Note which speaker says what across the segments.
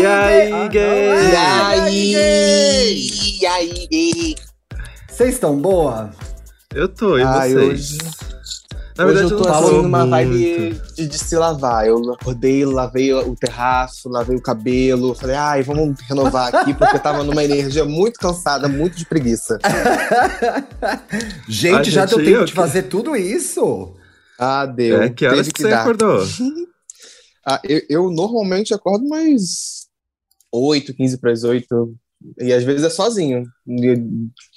Speaker 1: E aí, gay?
Speaker 2: E aí? E aí?
Speaker 3: Vocês estão boa?
Speaker 1: Eu tô, e
Speaker 2: Ai,
Speaker 1: vocês?
Speaker 2: hoje-
Speaker 1: Na
Speaker 2: Hoje
Speaker 1: verdade,
Speaker 2: eu tô
Speaker 1: não
Speaker 2: assim
Speaker 1: tô
Speaker 2: numa
Speaker 1: muito.
Speaker 2: vibe de, de se lavar. Eu acordei, lavei o terraço, lavei o cabelo. Falei, ai, vamos renovar aqui, porque eu tava numa energia muito cansada, muito de preguiça.
Speaker 3: Gente,
Speaker 1: Ai,
Speaker 3: já
Speaker 1: gente,
Speaker 3: deu tempo
Speaker 1: eu
Speaker 3: de
Speaker 1: que-
Speaker 3: fazer tudo isso?
Speaker 2: Ah, deu.
Speaker 1: É, que horas
Speaker 2: Teve
Speaker 1: que, você
Speaker 2: dar.
Speaker 1: acordou?
Speaker 2: Ah, eu, eu normalmente acordo mais 8, 15 para as 8. E às vezes é sozinho. E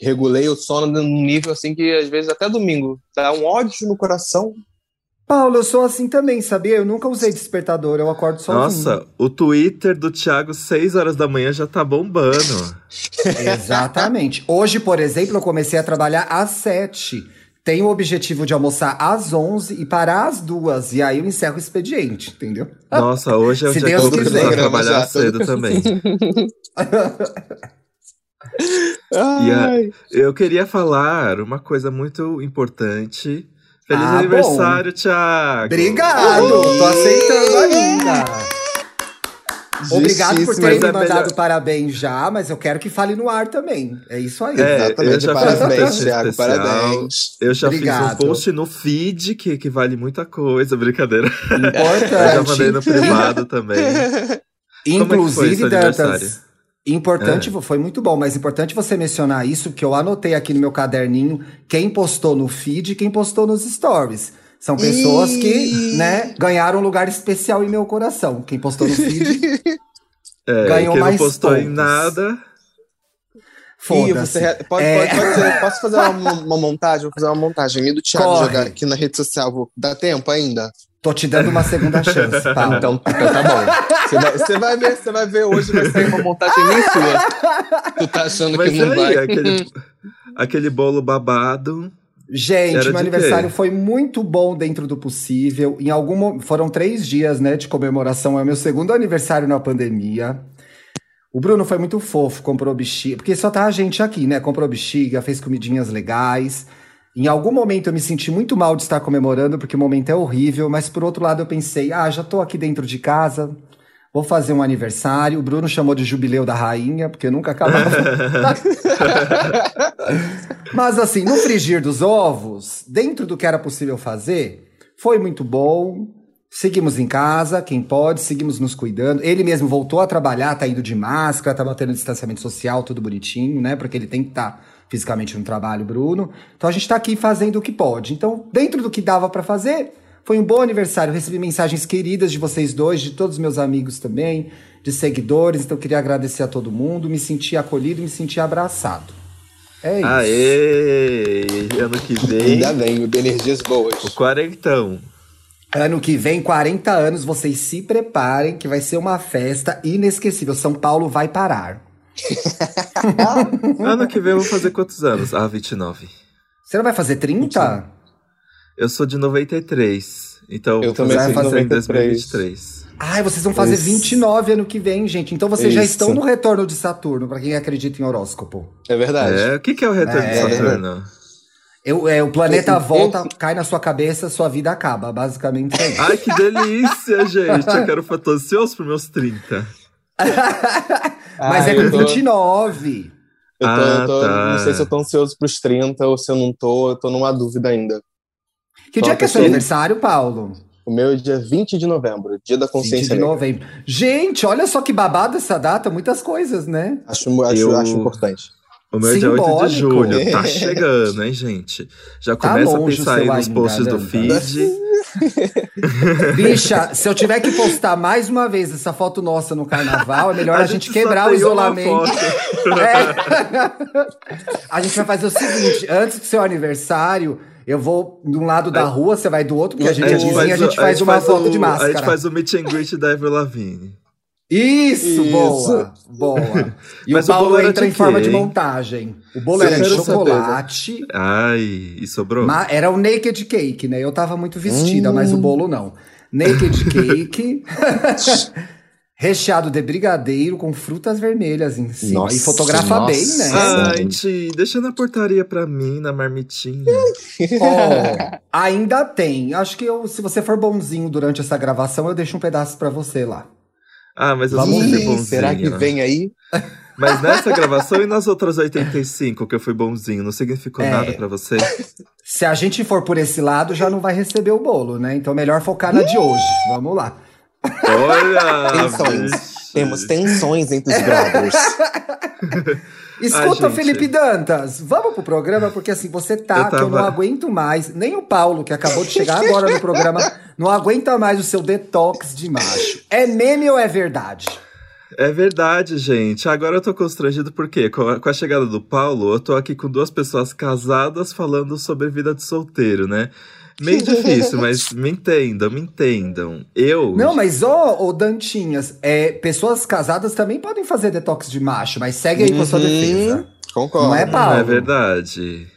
Speaker 2: Regulei o sono num nível assim que às vezes até domingo. Dá um ódio no coração.
Speaker 3: Paulo, eu sou assim também, sabia? Eu nunca usei despertador, eu acordo sozinho.
Speaker 1: Nossa, o Twitter do Thiago, 6 horas da manhã, já tá bombando.
Speaker 3: Exatamente. Hoje, por exemplo, eu comecei a trabalhar às 7. Tenho o objetivo de almoçar às 11 e parar às 2. E aí eu encerro o expediente, entendeu?
Speaker 1: Nossa, hoje é o
Speaker 3: Se
Speaker 1: dia que eu vou trabalhar
Speaker 2: Já,
Speaker 1: cedo também.
Speaker 2: Ai,
Speaker 1: Eu queria falar uma coisa muito importante. Feliz
Speaker 3: Ah,
Speaker 1: aniversário, Thiago!
Speaker 3: Obrigado! Tô aceitando ainda. Obrigado por
Speaker 2: justíssimo.
Speaker 3: ter me
Speaker 1: é
Speaker 3: mandado
Speaker 1: melhor-
Speaker 3: parabéns já, mas eu quero que fale no ar também. É isso aí.
Speaker 1: É,
Speaker 2: Exatamente.
Speaker 1: fiz
Speaker 2: Parabéns, Thiago. Parabéns.
Speaker 1: Eu já fiz
Speaker 3: Obrigado.
Speaker 1: um post no feed que, que vale muita coisa, brincadeira. Eu já
Speaker 3: Importante.
Speaker 1: mandei no privado também. Como é que foi
Speaker 3: Inclusive,
Speaker 1: seu
Speaker 3: Dantas, importante, foi muito bom, mas importante você mencionar isso, porque eu anotei aqui no meu caderninho quem postou no feed e quem postou nos stories. São pessoas que,
Speaker 2: Ih.
Speaker 3: né, ganharam um lugar especial em meu coração. Quem postou no feed,
Speaker 1: É,
Speaker 3: Ganhou
Speaker 1: quem não
Speaker 3: mais
Speaker 1: postou em
Speaker 3: pontos.
Speaker 1: nada.
Speaker 2: Ih,
Speaker 3: foda-se.
Speaker 2: você re- pode,
Speaker 3: É.
Speaker 2: pode, pode ser- posso fazer uma, uma montagem? Vou fazer uma montagem. Me do Thiago
Speaker 3: Corre.
Speaker 2: jogar aqui na rede social. Vou dar tempo ainda?
Speaker 3: Tô te dando uma segunda chance, Paulo.
Speaker 2: Então, então tá bom. Você vai, você vai ver, você vai ver hoje, vai sair uma montagem nem sua. Tu tá achando
Speaker 1: Mas
Speaker 2: que não
Speaker 1: aí,
Speaker 2: vai.
Speaker 1: aquele, aquele bolo babado.
Speaker 3: Gente,
Speaker 1: Era
Speaker 3: meu aniversário
Speaker 1: quê?
Speaker 3: foi muito bom dentro do possível. Em algum foram três dias, né, de comemoração. É o meu segundo aniversário na pandemia. O Bruno foi muito fofo, comprou bexiga, porque só tá a gente aqui, né? Comprou bexiga, fez comidinhas legais. Em algum momento eu me senti muito mal de estar comemorando, porque o momento é horrível, mas por outro lado eu pensei, ah, já tô aqui dentro de casa, vou fazer um aniversário. O Bruno chamou de jubileu da rainha, porque nunca acabava. Mas assim, no frigir dos ovos, dentro do que era possível fazer, foi muito bom. Seguimos em casa, quem pode, seguimos nos cuidando. Ele mesmo voltou a trabalhar, tá indo de máscara, tá mantendo distanciamento social, tudo bonitinho, né? Porque ele tem que estar fisicamente no trabalho, Bruno. Então a gente tá aqui fazendo o que pode. Então, dentro do que dava pra fazer, foi um bom aniversário. Recebi mensagens queridas de vocês dois, de todos os meus amigos também, de seguidores. Então, queria agradecer a todo mundo, me senti acolhido, me senti abraçado. É isso.
Speaker 1: Aê! Ano que vem,
Speaker 2: Ainda bem, de energias boas.
Speaker 1: o quarentão.
Speaker 3: Ano que vem, 40 anos, vocês se preparem que vai ser uma festa inesquecível. São Paulo vai parar.
Speaker 1: Ano que vem eu vou fazer quantos anos? Ah, 29.
Speaker 3: Você não vai fazer 30?
Speaker 1: Eu sou de 93. Então
Speaker 2: Eu
Speaker 1: vou
Speaker 2: também
Speaker 1: fazer 30 em
Speaker 2: 93.
Speaker 1: 2023.
Speaker 3: Ai, vocês vão fazer
Speaker 2: Isso.
Speaker 3: 29 ano que vem, gente. Então vocês já
Speaker 2: Isso.
Speaker 3: estão no retorno de Saturno, pra quem acredita em horóscopo.
Speaker 2: É verdade.
Speaker 1: É, o que, que é o retorno
Speaker 3: É,
Speaker 1: de Saturno?
Speaker 3: Eu, é, o planeta
Speaker 2: Eu- eu-
Speaker 3: volta, cai na sua cabeça, sua vida acaba. Basicamente é isso.
Speaker 1: Ai, que delícia, gente! Eu quero ansioso pros meus 30.
Speaker 3: Mas
Speaker 2: Ah,
Speaker 3: é com
Speaker 2: tô-
Speaker 3: 29.
Speaker 2: Eu, tô, eu tô-
Speaker 1: Ah, tá.
Speaker 2: não sei se eu tô ansioso pros 30 ou se eu não tô, eu tô numa dúvida ainda.
Speaker 3: Que
Speaker 2: Só
Speaker 3: dia que é seu aniversário, Paulo?
Speaker 2: O meu é dia 20 de novembro, dia da
Speaker 3: 20
Speaker 2: consciência
Speaker 3: de
Speaker 2: negra.
Speaker 3: novembro. Gente, olha só que babado essa data, muitas coisas, né?
Speaker 2: Acho, acho,
Speaker 1: Eu-
Speaker 2: acho importante.
Speaker 1: O meu é dia 8 de julho. Tá chegando, hein, gente? Já
Speaker 3: Tá
Speaker 1: começa a
Speaker 3: longe o
Speaker 1: pensar aí nos
Speaker 3: ainda,
Speaker 1: posts do
Speaker 3: Dantas.
Speaker 1: feed.
Speaker 3: Bicha, se eu tiver que postar mais uma vez essa foto nossa no carnaval, é melhor a, gente,
Speaker 1: só
Speaker 3: quebrar o isolamento. É. A gente vai fazer o seguinte: antes do seu aniversário, eu vou de um lado da rua, você vai do outro, porque a gente é vizinho, a gente
Speaker 1: o-
Speaker 3: faz uma foto
Speaker 1: o-
Speaker 3: de
Speaker 1: A
Speaker 3: máscara.
Speaker 1: gente faz o meet and greet da Avril Lavigne.
Speaker 3: Isso,
Speaker 2: Isso.
Speaker 3: boa, boa. E
Speaker 1: Mas
Speaker 3: o
Speaker 1: o
Speaker 3: Paulo
Speaker 1: bolo era
Speaker 3: entra
Speaker 1: de
Speaker 3: em forma
Speaker 1: quê,
Speaker 3: de
Speaker 1: hein?
Speaker 3: montagem. O bolo era de
Speaker 2: saber,
Speaker 3: chocolate.
Speaker 1: Ai, e sobrou?
Speaker 3: Era o naked cake, né? Eu tava muito vestida, mas
Speaker 1: Hum.
Speaker 3: o bolo não. Naked cake, recheado de brigadeiro com frutas vermelhas em cima.
Speaker 2: Nossa,
Speaker 3: e fotografa
Speaker 2: nossa.
Speaker 3: bem, né?
Speaker 1: Ai, Ti, deixa na portaria pra mim, na marmitinha.
Speaker 3: Ó, ainda tem. Acho que eu, se você for bonzinho durante essa gravação, eu deixo um pedaço pra você lá.
Speaker 1: Ah, mas eu
Speaker 3: Vamos
Speaker 1: ser bonzinho.
Speaker 2: será que vem aí?
Speaker 1: Mas nessa gravação e nas outras 85 que eu fui bonzinho, não significou
Speaker 3: É.
Speaker 1: nada pra você?
Speaker 3: Se a gente for por esse lado, já não vai receber o bolo, né? Então melhor focar na de hoje. Vamos lá.
Speaker 1: Olha!
Speaker 2: Tensões.
Speaker 1: bicho.
Speaker 2: Temos tensões entre os brothers.
Speaker 3: Escuta,
Speaker 1: gente.
Speaker 3: Felipe Dantas, vamos pro programa, porque assim, você tá,
Speaker 1: Eu
Speaker 3: que eu não
Speaker 1: tava-
Speaker 3: aguento mais. Nem o Paulo, que acabou de chegar agora no programa, não aguenta mais o seu detox de macho. É meme ou é verdade?
Speaker 1: É verdade, gente. Agora eu tô constrangido porque com a, com a chegada do Paulo, eu tô aqui com duas pessoas casadas falando sobre vida de solteiro, né? Meio difícil, mas me entendam, me entendam. Eu.
Speaker 3: Não, mas ô, ô Dantinhas, é, pessoas casadas também podem fazer detox de macho, mas segue aí com a sua
Speaker 2: Uhum.
Speaker 3: defesa.
Speaker 2: Concordo.
Speaker 3: Não é, Paulo?
Speaker 1: É verdade.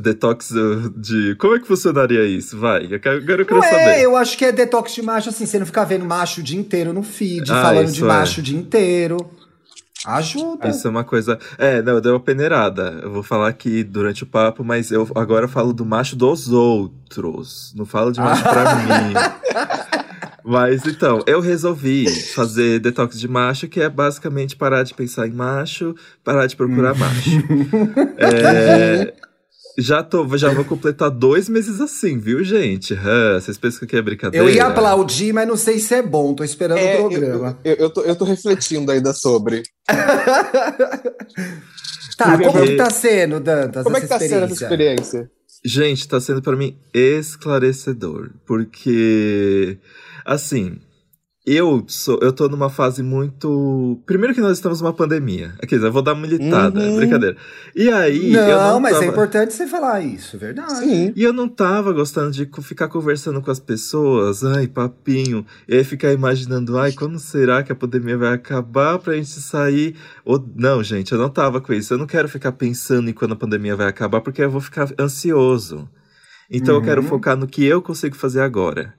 Speaker 1: Detox de. Como é que funcionaria isso? Vai, eu quero- agora eu quero
Speaker 3: Não
Speaker 1: saber.
Speaker 3: é, eu acho que é detox de macho assim, você não ficar vendo macho o dia inteiro no feed,
Speaker 1: Ah,
Speaker 3: falando de
Speaker 1: é.
Speaker 3: macho o dia inteiro. Ajuda.
Speaker 1: Isso é uma coisa. É, não, deu uma peneirada. Eu vou falar aqui durante o papo, mas eu agora falo do macho dos outros. Não falo de macho pra mim. Mas então, eu resolvi fazer detox de macho, que é basicamente parar de pensar em macho, parar de procurar macho. É, já, tô, já vou completar dois meses assim, viu, gente? Hã, vocês pensam que é brincadeira?
Speaker 3: Eu ia aplaudir, mas não sei se é bom, tô esperando
Speaker 2: É,
Speaker 3: o programa.
Speaker 2: Eu, eu, tô, eu tô refletindo ainda sobre.
Speaker 3: Tá,
Speaker 1: Porque-
Speaker 3: como que tá sendo, Dantas,
Speaker 2: Como é que tá sendo essa
Speaker 3: experiência?
Speaker 2: experiência?
Speaker 1: Gente, tá sendo pra mim esclarecedor, porque assim, eu sou, eu tô numa fase muito, primeiro que nós estamos numa pandemia. Aqui, eu vou dar uma militada,
Speaker 2: Uhum.
Speaker 1: brincadeira. E aí, eu
Speaker 3: Não,
Speaker 1: não
Speaker 3: mas
Speaker 1: tava...
Speaker 3: é importante você falar isso, é verdade.
Speaker 2: Sim.
Speaker 1: E eu não tava gostando de ficar conversando com as pessoas, ai, papinho, e aí ficar imaginando, ai, quando será que a pandemia vai acabar pra gente sair? Ou, não, gente, eu não tava com isso. Eu não quero ficar pensando em quando a pandemia vai acabar, porque eu vou ficar ansioso. Então eu quero
Speaker 3: Uhum.
Speaker 1: focar no que eu consigo fazer agora.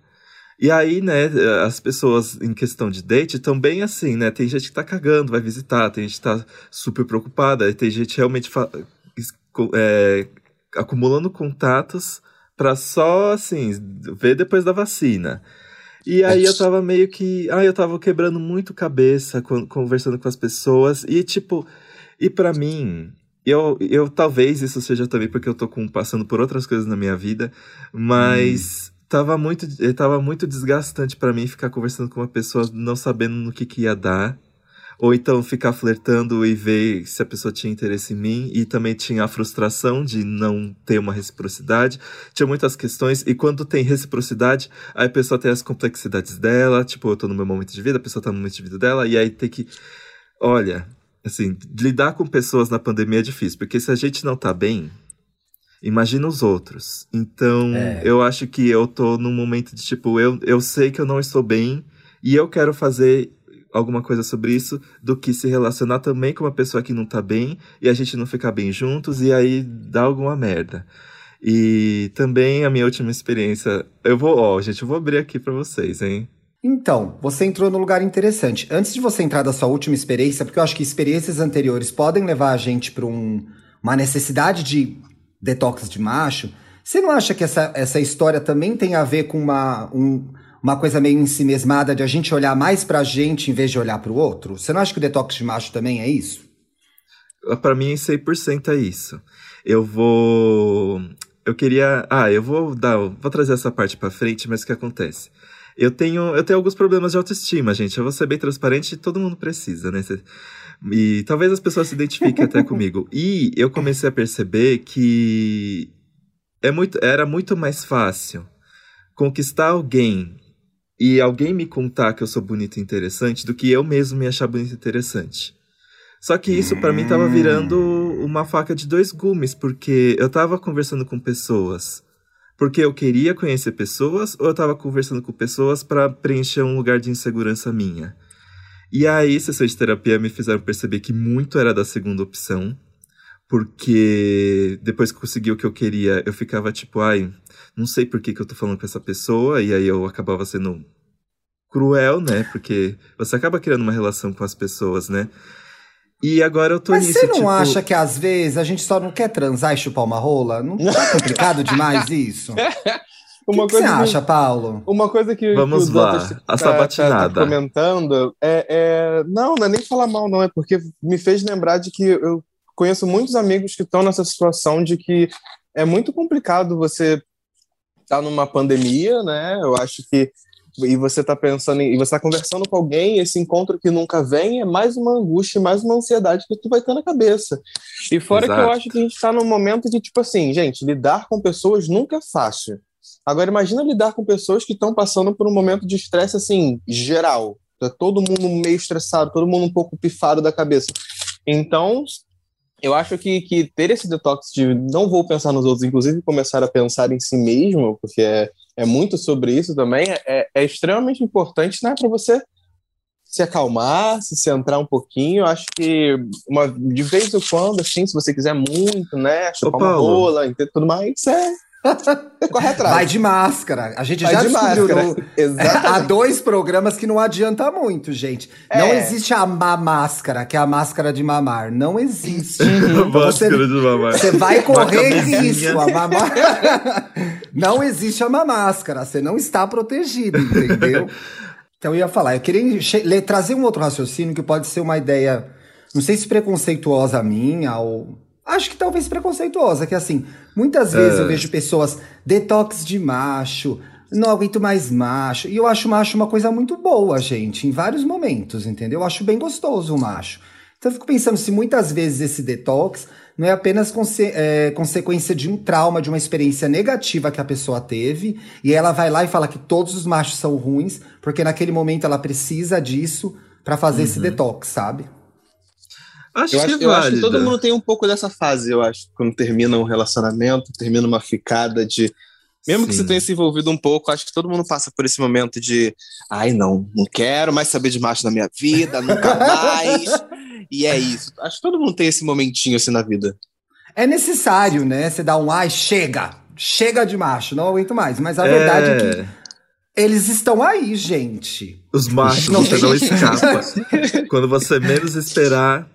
Speaker 1: E aí, né, as pessoas em questão de date estão bem assim, né? Tem gente que tá cagando, vai visitar, tem gente que tá super preocupada, e tem gente realmente é, acumulando contatos pra só, assim, ver depois da vacina. E aí eu tava meio que. Ah, eu tava quebrando muito cabeça con- conversando com as pessoas. E, tipo, e pra mim, eu, eu talvez isso seja também porque eu tô com, passando por outras coisas na minha vida, mas tava muito, eh, tava muito desgastante pra mim ficar conversando com uma pessoa não sabendo no que, que ia dar. Ou então ficar flertando e ver se a pessoa tinha interesse em mim. E também tinha a frustração de não ter uma reciprocidade. Tinha muitas questões. E quando tem reciprocidade, aí a pessoa tem as complexidades dela. Tipo, eu tô no meu momento de vida, a pessoa tá no momento de vida dela. E aí tem que. Olha, assim, lidar com pessoas na pandemia é difícil. Porque se a gente não tá bem, imagina os outros. Então,
Speaker 3: É.
Speaker 1: eu acho que eu tô num momento de tipo, eu, eu sei que eu não estou bem. E eu quero fazer alguma coisa sobre isso do que se relacionar também com uma pessoa que não tá bem e a gente não ficar bem juntos e aí dá alguma merda. E também a minha última experiência, eu vou, ó, gente, eu vou abrir aqui pra vocês, hein?
Speaker 3: Então, você entrou num lugar interessante. Antes de você entrar da sua última experiência, porque eu acho que experiências anteriores podem levar a gente para um, uma necessidade de detox de macho, você não acha que essa, essa história também tem a ver com uma, um- uma coisa meio ensimesmada de a gente olhar mais pra gente em vez de olhar pro outro? Você não acha que o detox de macho também é isso?
Speaker 1: Pra mim, 100% é isso. Eu vou. Eu queria. Ah, eu vou dar. Vou trazer essa parte pra frente, mas o que acontece? Eu tenho, eu tenho alguns problemas de autoestima, gente. Eu vou ser bem transparente, todo mundo precisa, né? E talvez as pessoas se identifiquem até comigo. E eu comecei a perceber que é muito, era muito mais fácil conquistar alguém e alguém me contar que eu sou bonito e interessante do que eu mesmo me achar bonito e interessante. Só que isso pra mim tava virando uma faca de dois gumes, porque eu tava conversando com pessoas porque eu queria conhecer pessoas ou eu tava conversando com pessoas pra preencher um lugar de insegurança minha. E aí, sessões de terapia me fizeram perceber que muito era da segunda opção, porque depois que consegui o que eu queria, eu ficava tipo, ai, não sei por que, que eu tô falando com essa pessoa, e aí eu acabava sendo cruel, né? Porque você acaba criando uma relação com as pessoas, né? E agora eu tô
Speaker 3: Mas
Speaker 1: nisso,
Speaker 3: você não
Speaker 1: tipo...
Speaker 3: acha que às vezes a gente só não quer transar e chupar uma rola? Não tá complicado demais isso? Uma o que, coisa que você acha, Paulo?
Speaker 2: Uma coisa que,
Speaker 1: Vamos
Speaker 2: que
Speaker 1: lá, a tá, sabatinada.
Speaker 2: Tá, tá comentando é, é, Não, não é nem falar mal, não. É porque me fez lembrar de que eu conheço muitos amigos que estão nessa situação de que é muito complicado você estar tá numa pandemia, né? Eu acho que e você está pensando em, e você está conversando com alguém, esse encontro que nunca vem é mais uma angústia, mais uma ansiedade que tu vai ter na cabeça. E fora Exato. que eu acho que a gente está num momento que, tipo assim, gente, lidar com pessoas nunca é fácil. Agora, imagina lidar com pessoas que estão passando por um momento de estresse, assim, geral. Tá todo mundo meio estressado, todo mundo um pouco pifado da cabeça. Então, eu acho que, que ter esse detox de não vou pensar nos outros, inclusive começar a pensar em si mesmo, porque é, é muito sobre isso também, é, é extremamente importante né, para você se acalmar, se centrar um pouquinho. Eu acho que uma, de vez em quando, assim, se você quiser muito, né, chupar uma rola tudo mais, é
Speaker 3: Corre atrás. Vai de máscara. A gente Vai já de descobriu no... há dois programas que não adianta muito, gente. É. Não existe a má máscara, que é a máscara de mamar. Não existe.
Speaker 1: Uhum. você, máscara de mamar.
Speaker 3: Você vai correr risco. A mamar... não existe a má máscara. Você não está protegido, entendeu? Então eu ia falar, eu queria trazer um outro raciocínio que pode ser uma ideia, não sei se preconceituosa minha ou acho que talvez preconceituosa, que assim, muitas vezes é. eu vejo pessoas detox de macho, não aguento mais macho. E eu acho macho uma coisa muito boa, gente, em vários momentos, entendeu? Eu acho bem gostoso o macho. Então eu fico pensando se muitas vezes esse detox não é apenas conse é, consequência de um trauma, de uma experiência negativa que a pessoa teve, e ela vai lá e fala que todos os machos são ruins, porque naquele momento ela precisa disso para fazer uhum. esse detox, sabe?
Speaker 2: Acho eu, acho, eu acho, que todo mundo tem um pouco dessa fase, eu acho, quando termina um relacionamento, termina uma ficada de. Mesmo Sim. que você tenha se envolvido um pouco, acho que todo mundo passa por esse momento de ai, não, não quero mais saber de macho na minha vida, nunca mais. e é isso. Acho que todo mundo tem esse momentinho assim na vida.
Speaker 3: É necessário, né? Você dá um ai, chega! Chega de macho, não aguento mais. Mas a é... verdade é que eles estão aí, gente.
Speaker 1: Os machos, não você não escapa. Quando você menos esperar,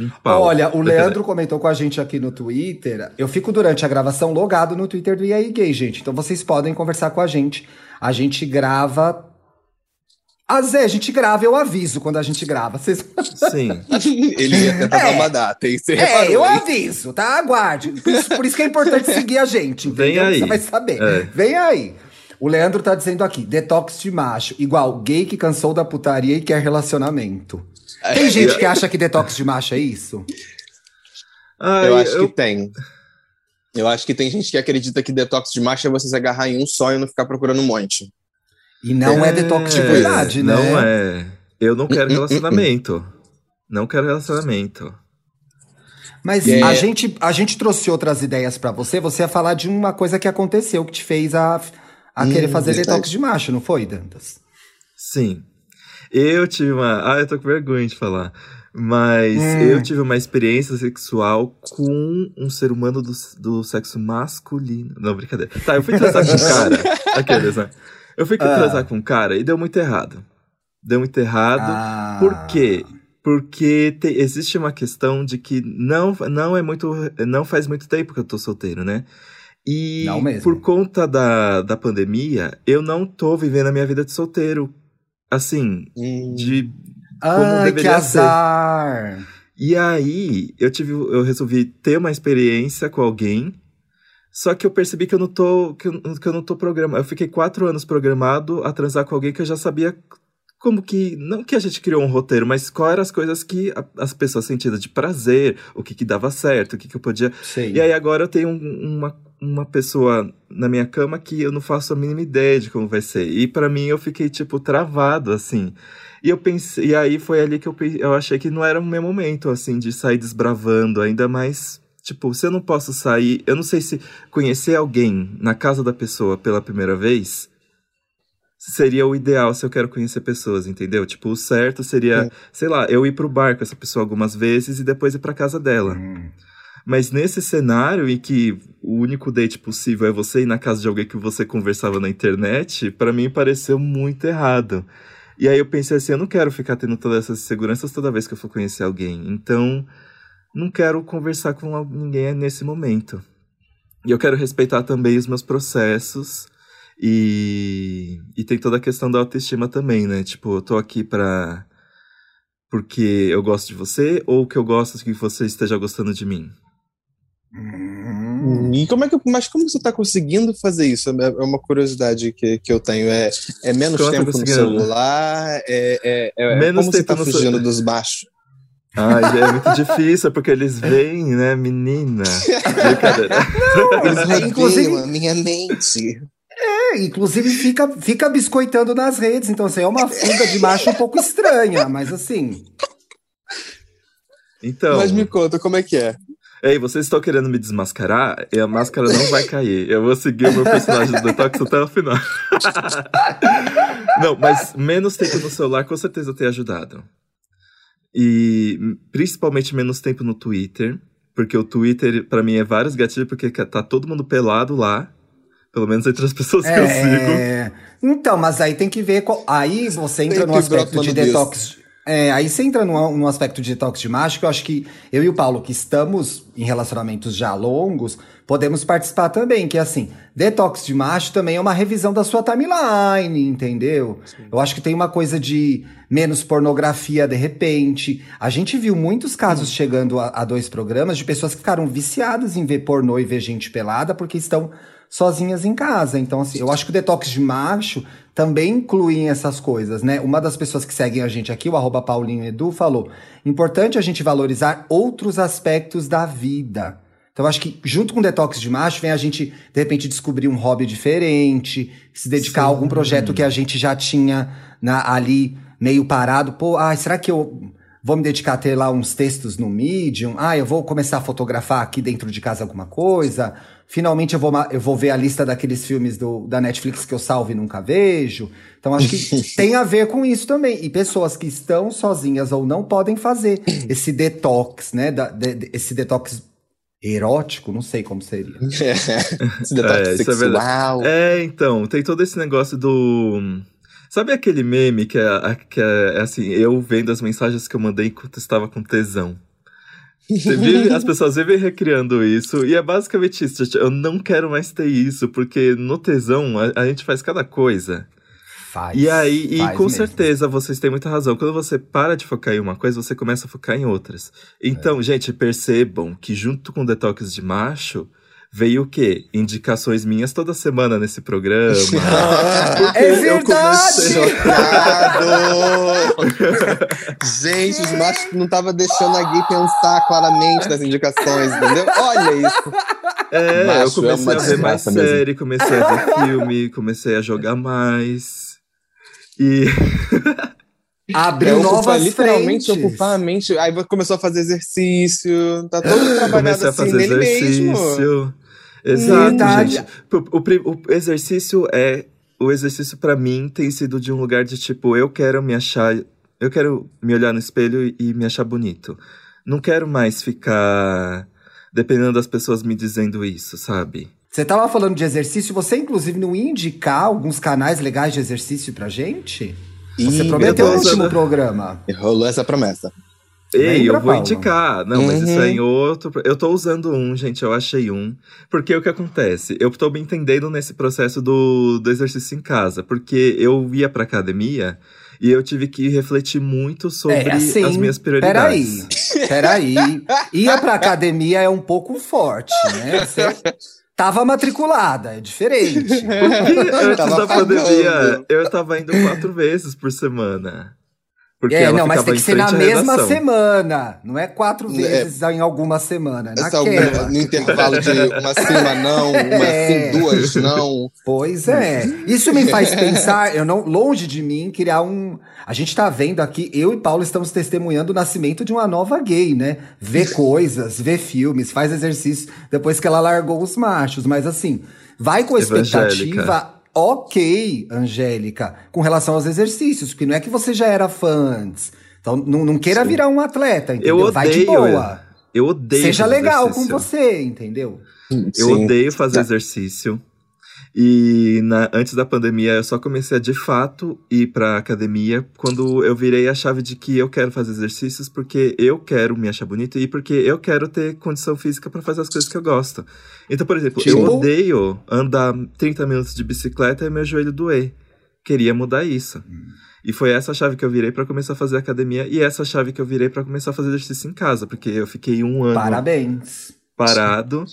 Speaker 3: um Olha, o Leandro comentou com a gente aqui no Twitter. Eu fico durante a gravação logado no Twitter do IAI Gay, gente. Então vocês podem conversar com a gente. A gente grava. Ah, Zé, a gente grava, eu aviso quando a gente grava. Vocês...
Speaker 1: Sim.
Speaker 2: Ele ia tentar é, uma data, hein? Você
Speaker 3: é, eu aviso, tá? Aguarde. Por isso, por isso, que é importante seguir a gente, entendeu? Vem aí. Você vai saber. É. Vem aí. O Leandro tá dizendo aqui: detox de macho, igual gay que cansou da putaria e quer relacionamento. Tem gente que acha que detox de macho é isso?
Speaker 2: Ai, eu acho eu... que tem. Eu acho que tem gente que acredita que detox de macho é você se agarrar em um só e não ficar procurando um monte.
Speaker 3: E não é, é detox de verdade,
Speaker 1: né? Não é. Eu não quero relacionamento. Não quero relacionamento.
Speaker 3: Mas é. a, gente, a gente trouxe outras ideias para você. Você ia falar de uma coisa que aconteceu que te fez a, a hum, querer fazer verdade. detox de macho, não foi, Dantas?
Speaker 1: Sim. Eu tive uma. Ah, eu tô com vergonha de falar. Mas hum. eu tive uma experiência sexual com um ser humano do, do sexo masculino. Não, brincadeira. Tá, eu fui transar com um cara. Aqueles, né? Eu fui ah. transar com um cara e deu muito errado. Deu muito errado. Ah. Por quê? Porque te, existe uma questão de que não, não é muito. Não faz muito tempo que eu tô solteiro, né? E por conta da, da pandemia, eu não tô vivendo a minha vida de solteiro assim, de
Speaker 3: como Ai, deveria que azar.
Speaker 1: ser. E aí, eu tive, eu resolvi ter uma experiência com alguém, só que eu percebi que eu não tô, que eu, que eu não tô programado. Eu fiquei quatro anos programado a transar com alguém que eu já sabia como que, não que a gente criou um roteiro, mas quais eram as coisas que a, as pessoas sentiam de prazer, o que que dava certo, o que que eu podia... Sim. E aí agora eu tenho um, uma, uma pessoa na minha cama que eu não faço a mínima ideia de como vai ser. E para mim eu fiquei, tipo, travado, assim. E eu pensei, e aí foi ali que eu, eu achei que não era o meu momento, assim, de sair desbravando, ainda mais. Tipo, se eu não posso sair, eu não sei se conhecer alguém na casa da pessoa pela primeira vez seria o ideal se eu quero conhecer pessoas, entendeu? Tipo, o certo seria, sei lá, eu ir pro bar com essa pessoa algumas vezes e depois ir pra casa dela. Hum. Mas nesse cenário em que o único date possível é você ir na casa de alguém que você conversava na internet, para mim pareceu muito errado. E aí eu pensei assim, eu não quero ficar tendo todas essas seguranças toda vez que eu for conhecer alguém. Então, não quero conversar com ninguém nesse momento. E eu quero respeitar também os meus processos E, e tem toda a questão da autoestima também, né? Tipo, eu tô aqui pra. Porque eu gosto de você ou que eu gosto que você esteja gostando de mim?
Speaker 2: Hum. E como é que, mas como você está conseguindo fazer isso? É, é uma curiosidade que, que eu tenho. É, é menos como tempo no celular? É, é, é menos como tempo você está fugindo dos baixos?
Speaker 1: Ai, é muito difícil, porque eles veem, né, menina? Brincadeira.
Speaker 2: Não, eles inclusive a minha mente.
Speaker 3: É, inclusive fica, fica biscoitando nas redes, então assim, é uma fuga de macho um pouco estranha, mas assim.
Speaker 2: Então. Mas me conta, como é que é?
Speaker 1: Ei, vocês estão querendo me desmascarar e a máscara não vai cair. Eu vou seguir o meu personagem do Detox até o final. não, mas menos tempo no celular com certeza tem ajudado. E principalmente menos tempo no Twitter. Porque o Twitter, para mim, é vários gatilhos, porque tá todo mundo pelado lá. Pelo menos entre as pessoas é... que eu é, sigo.
Speaker 3: Então, mas aí tem que ver. Qual... Aí você entra no aspecto de detox. É, aí você entra num, num aspecto de detox de macho que eu acho que eu e o Paulo, que estamos em relacionamentos já longos, podemos participar também, que é assim, detox de macho também é uma revisão da sua timeline, entendeu? Sim. Eu acho que tem uma coisa de menos pornografia de repente. A gente viu muitos casos chegando a, a dois programas de pessoas que ficaram viciadas em ver pornô e ver gente pelada porque estão sozinhas em casa. Então, assim, eu acho que o detox de macho também inclui essas coisas, né? Uma das pessoas que seguem a gente aqui, o arroba Paulinho Edu, falou: importante a gente valorizar outros aspectos da vida. Então, acho que junto com o detox de macho, vem a gente, de repente, descobrir um hobby diferente, se dedicar Sim. a algum projeto que a gente já tinha na, ali meio parado. Pô, ah, será que eu vou me dedicar a ter lá uns textos no Medium? Ah, eu vou começar a fotografar aqui dentro de casa alguma coisa? Finalmente eu vou, eu vou ver a lista daqueles filmes do, da Netflix que eu salvo e nunca vejo. Então acho que tem a ver com isso também. E pessoas que estão sozinhas ou não podem fazer esse detox, né? Da, de, esse detox erótico, não sei como seria.
Speaker 2: É, esse detox é, sexual.
Speaker 1: É, é, então, tem todo esse negócio do. Sabe aquele meme que é, que é, assim, eu vendo as mensagens que eu mandei enquanto estava com tesão? Vive, as pessoas vivem recriando isso, e é basicamente isso. Eu não quero mais ter isso, porque no tesão a, a gente faz cada coisa.
Speaker 3: Faz,
Speaker 1: e aí, e com mesmo. certeza vocês têm muita razão. Quando você para de focar em uma coisa, você começa a focar em outras. Então, é. gente, percebam que junto com o detox de macho, veio o quê? Indicações minhas toda semana nesse programa.
Speaker 3: é verdade!
Speaker 2: Gente, os machos não tava deixando a gay pensar claramente nas indicações, entendeu? Olha isso.
Speaker 1: É, Macho, eu comecei é a ver mais mesmo. série, comecei a ver filme, comecei a jogar mais. E.
Speaker 3: Abriu é, novas
Speaker 2: literalmente
Speaker 3: frentes.
Speaker 2: ocupar a mente. Aí começou a fazer exercício, tá todo trabalhado Comecei assim a fazer nele exercício. mesmo.
Speaker 1: Exato, gente. O, o, o, exercício é. O exercício para mim tem sido de um lugar de tipo, eu quero me achar. Eu quero me olhar no espelho e me achar bonito. Não quero mais ficar dependendo das pessoas me dizendo isso, sabe?
Speaker 3: Você tava falando de exercício, você inclusive não ia indicar alguns canais legais de exercício pra gente? Você prometeu no último programa.
Speaker 2: Rolou essa promessa.
Speaker 1: Ei, eu vou indicar. Não, uhum. mas isso é em uhum. outro. Eu tô usando um, gente, eu achei um. Porque o que acontece? Eu tô me entendendo nesse processo do, do exercício em casa. Porque eu ia pra academia e eu tive que refletir muito sobre é, assim, as minhas prioridades.
Speaker 3: Peraí, peraí. Ia pra academia é um pouco forte, né? Você tava matriculada, é diferente.
Speaker 1: Antes da pandemia, eu tava indo quatro vezes por semana.
Speaker 3: Porque é, não, mas tem que ser na mesma semana. Não é quatro é. vezes é, em alguma semana. É
Speaker 2: no intervalo de uma sim, não, uma é. sim, duas não.
Speaker 3: Pois é. Isso me faz pensar, eu não, longe de mim, criar um. A gente tá vendo aqui, eu e Paulo estamos testemunhando o nascimento de uma nova gay, né? Vê coisas, vê filmes, faz exercício depois que ela largou os machos. Mas assim, vai com a expectativa ok, Angélica, com relação aos exercícios, porque não é que você já era fã antes. Então, não, não queira Sim. virar um atleta, entendeu?
Speaker 1: Eu odeio,
Speaker 3: Vai de boa.
Speaker 1: Eu odeio
Speaker 3: Seja legal exercício. com você, entendeu?
Speaker 1: Eu Sim. odeio fazer exercício. E na, antes da pandemia eu só comecei a de fato ir pra academia quando eu virei a chave de que eu quero fazer exercícios porque eu quero me achar bonito e porque eu quero ter condição física para fazer as coisas que eu gosto. Então, por exemplo,
Speaker 3: Tipo?
Speaker 1: eu odeio andar 30 minutos de bicicleta e meu joelho doer. Queria mudar isso. E foi essa chave que eu virei para começar a fazer academia e essa chave que eu virei para começar a fazer exercício em casa, porque eu fiquei um ano
Speaker 3: Parabéns.
Speaker 1: parado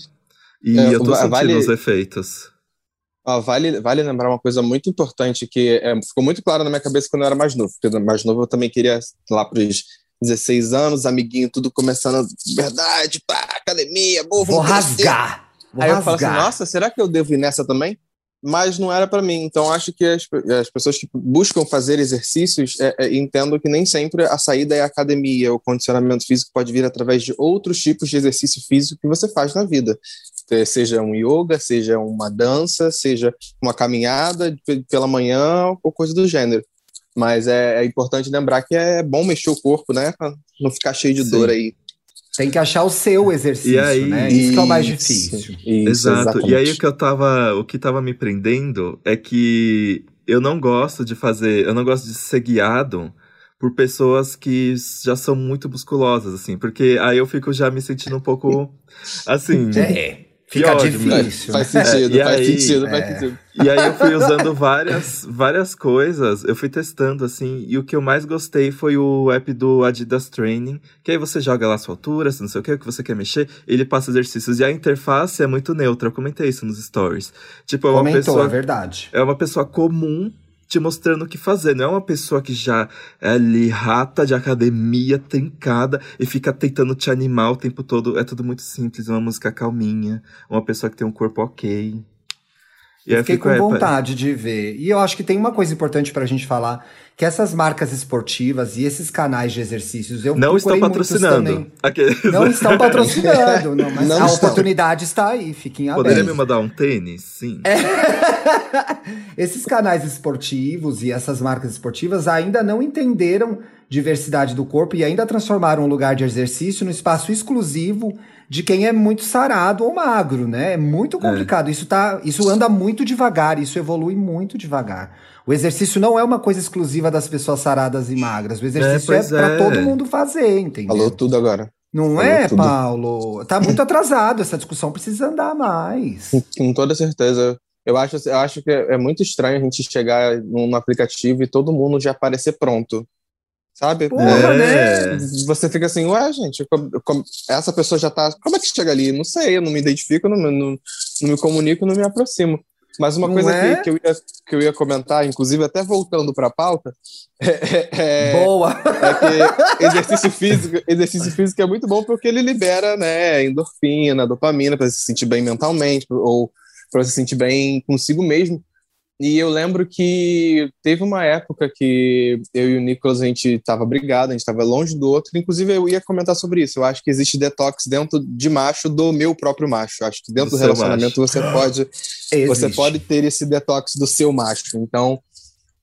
Speaker 1: e
Speaker 2: É,
Speaker 1: eu tô sentindo
Speaker 2: vale-
Speaker 1: os efeitos.
Speaker 2: Ó, vale, vale lembrar uma coisa muito importante que é, ficou muito claro na minha cabeça quando eu era mais novo. Porque mais novo eu também queria lá para os 16 anos, amiguinho, tudo começando, verdade, pá, academia, boa,
Speaker 3: Vou rasgar. Vou
Speaker 2: Aí eu falo assim,
Speaker 3: rasgar.
Speaker 2: nossa, será que eu devo ir nessa também? Mas não era para mim. Então acho que as, as pessoas que buscam fazer exercícios é, é, entendo que nem sempre a saída é a academia. O condicionamento físico pode vir através de outros tipos de exercício físico que você faz na vida. Seja um yoga, seja uma dança, seja uma caminhada pe- pela manhã ou coisa do gênero. Mas é, é importante lembrar que é bom mexer o corpo, né? Pra não ficar cheio de
Speaker 1: Sim.
Speaker 2: dor aí.
Speaker 3: Tem que achar o seu exercício,
Speaker 1: E aí-
Speaker 3: né? Isso que é o mais
Speaker 2: Isso,
Speaker 3: difícil.
Speaker 2: Isso,
Speaker 1: Exato.
Speaker 2: exatamente.
Speaker 1: E aí o que eu tava, o que tava me prendendo é que eu não gosto de fazer, eu não gosto de ser guiado por pessoas que já são muito musculosas assim, porque aí eu fico já me sentindo um pouco assim.
Speaker 3: É, fica
Speaker 1: ódio,
Speaker 3: difícil.
Speaker 2: Faz
Speaker 3: né?
Speaker 2: sentido,
Speaker 1: É,
Speaker 2: faz
Speaker 1: aí-
Speaker 2: sentido,
Speaker 3: é.
Speaker 2: faz sentido.
Speaker 1: E aí eu fui usando várias, várias coisas, eu fui testando assim, e o que eu mais gostei foi o app do Adidas Training, que aí você joga lá a sua altura, se não sei o que, o que você quer mexer, ele passa exercícios, e a interface é muito neutra, eu comentei isso nos stories. Tipo, é uma
Speaker 3: Comentou,
Speaker 1: pessoa
Speaker 3: é verdade.
Speaker 1: é uma pessoa comum te mostrando o que fazer. Não é uma pessoa que já é ali rata de academia, trincada, e fica tentando te animar o tempo todo. É tudo muito simples, uma música calminha, uma pessoa que tem um corpo ok. Eu
Speaker 3: Fiquei com
Speaker 1: é,
Speaker 3: vontade de ver. E eu acho que tem uma coisa importante pra gente falar, que essas marcas esportivas e esses canais de exercícios, eu
Speaker 1: Não estão patrocinando.
Speaker 3: Não estão patrocinando, não, mas
Speaker 2: Não
Speaker 3: a
Speaker 2: estão.
Speaker 3: oportunidade está aí, fiquem
Speaker 1: Poderia me
Speaker 3: abertos.
Speaker 1: mandar um tênis? Sim.
Speaker 3: É. Esses canais esportivos e essas marcas esportivas ainda não entenderam diversidade do corpo e ainda transformaram um lugar de exercício no espaço exclusivo de quem é muito sarado ou magro, né? É muito complicado. Isso tá, isso anda muito devagar, isso evolui muito devagar. O exercício não é uma coisa exclusiva das pessoas saradas e magras. O exercício é, pra
Speaker 1: é.
Speaker 3: todo mundo fazer, entendeu?
Speaker 2: Falou tudo agora.
Speaker 3: Não
Speaker 2: Falou
Speaker 3: é,
Speaker 2: tudo.
Speaker 3: Paulo? Tá muito atrasado. Essa discussão precisa andar mais.
Speaker 2: Com toda certeza. Eu acho, eu acho que é muito estranho a gente chegar num aplicativo e todo mundo já aparecer pronto. Sabe?
Speaker 3: Porra,
Speaker 1: É.
Speaker 3: né?
Speaker 2: Você fica assim, ué, gente, como- como- essa pessoa já tá. Como é que chega ali? Não sei, eu não me identifico, não, não, não me comunico, não me aproximo. Mas uma
Speaker 3: Não
Speaker 2: coisa
Speaker 3: é?
Speaker 2: que, que, eu ia, que eu ia comentar, inclusive até voltando para a pauta, é, é-
Speaker 3: Boa!
Speaker 2: é que exercício físico, exercício físico é muito bom porque ele libera, né, endorfina, dopamina para se sentir bem mentalmente ou para se sentir bem consigo mesmo. E eu lembro que teve uma época que eu e o Nicolas a gente estava brigado, a gente estava longe do outro. Inclusive eu ia comentar sobre isso. Eu acho que existe detox dentro de macho do meu próprio macho. Eu acho que dentro
Speaker 1: Do
Speaker 2: do, relacionamento você pode você pode ter esse detox do seu macho. Então,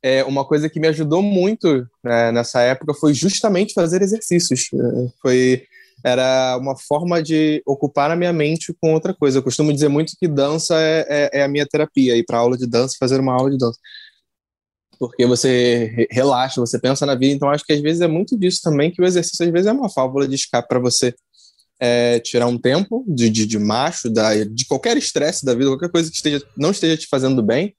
Speaker 2: é, uma coisa que me ajudou muito né, nessa época foi justamente fazer exercícios. É, Foi era uma forma de ocupar a minha mente com outra coisa. Eu costumo dizer muito que dança é, é- é a minha terapia, ir para aula de dança, fazer uma aula de dança. Porque você re- relaxa, você pensa na vida. Então, acho que às vezes é muito disso também, que o exercício às vezes é uma válvula de escape para você é, tirar um tempo de, de, de macho, da, de qualquer estresse da vida, qualquer coisa que esteja, não esteja te fazendo bem.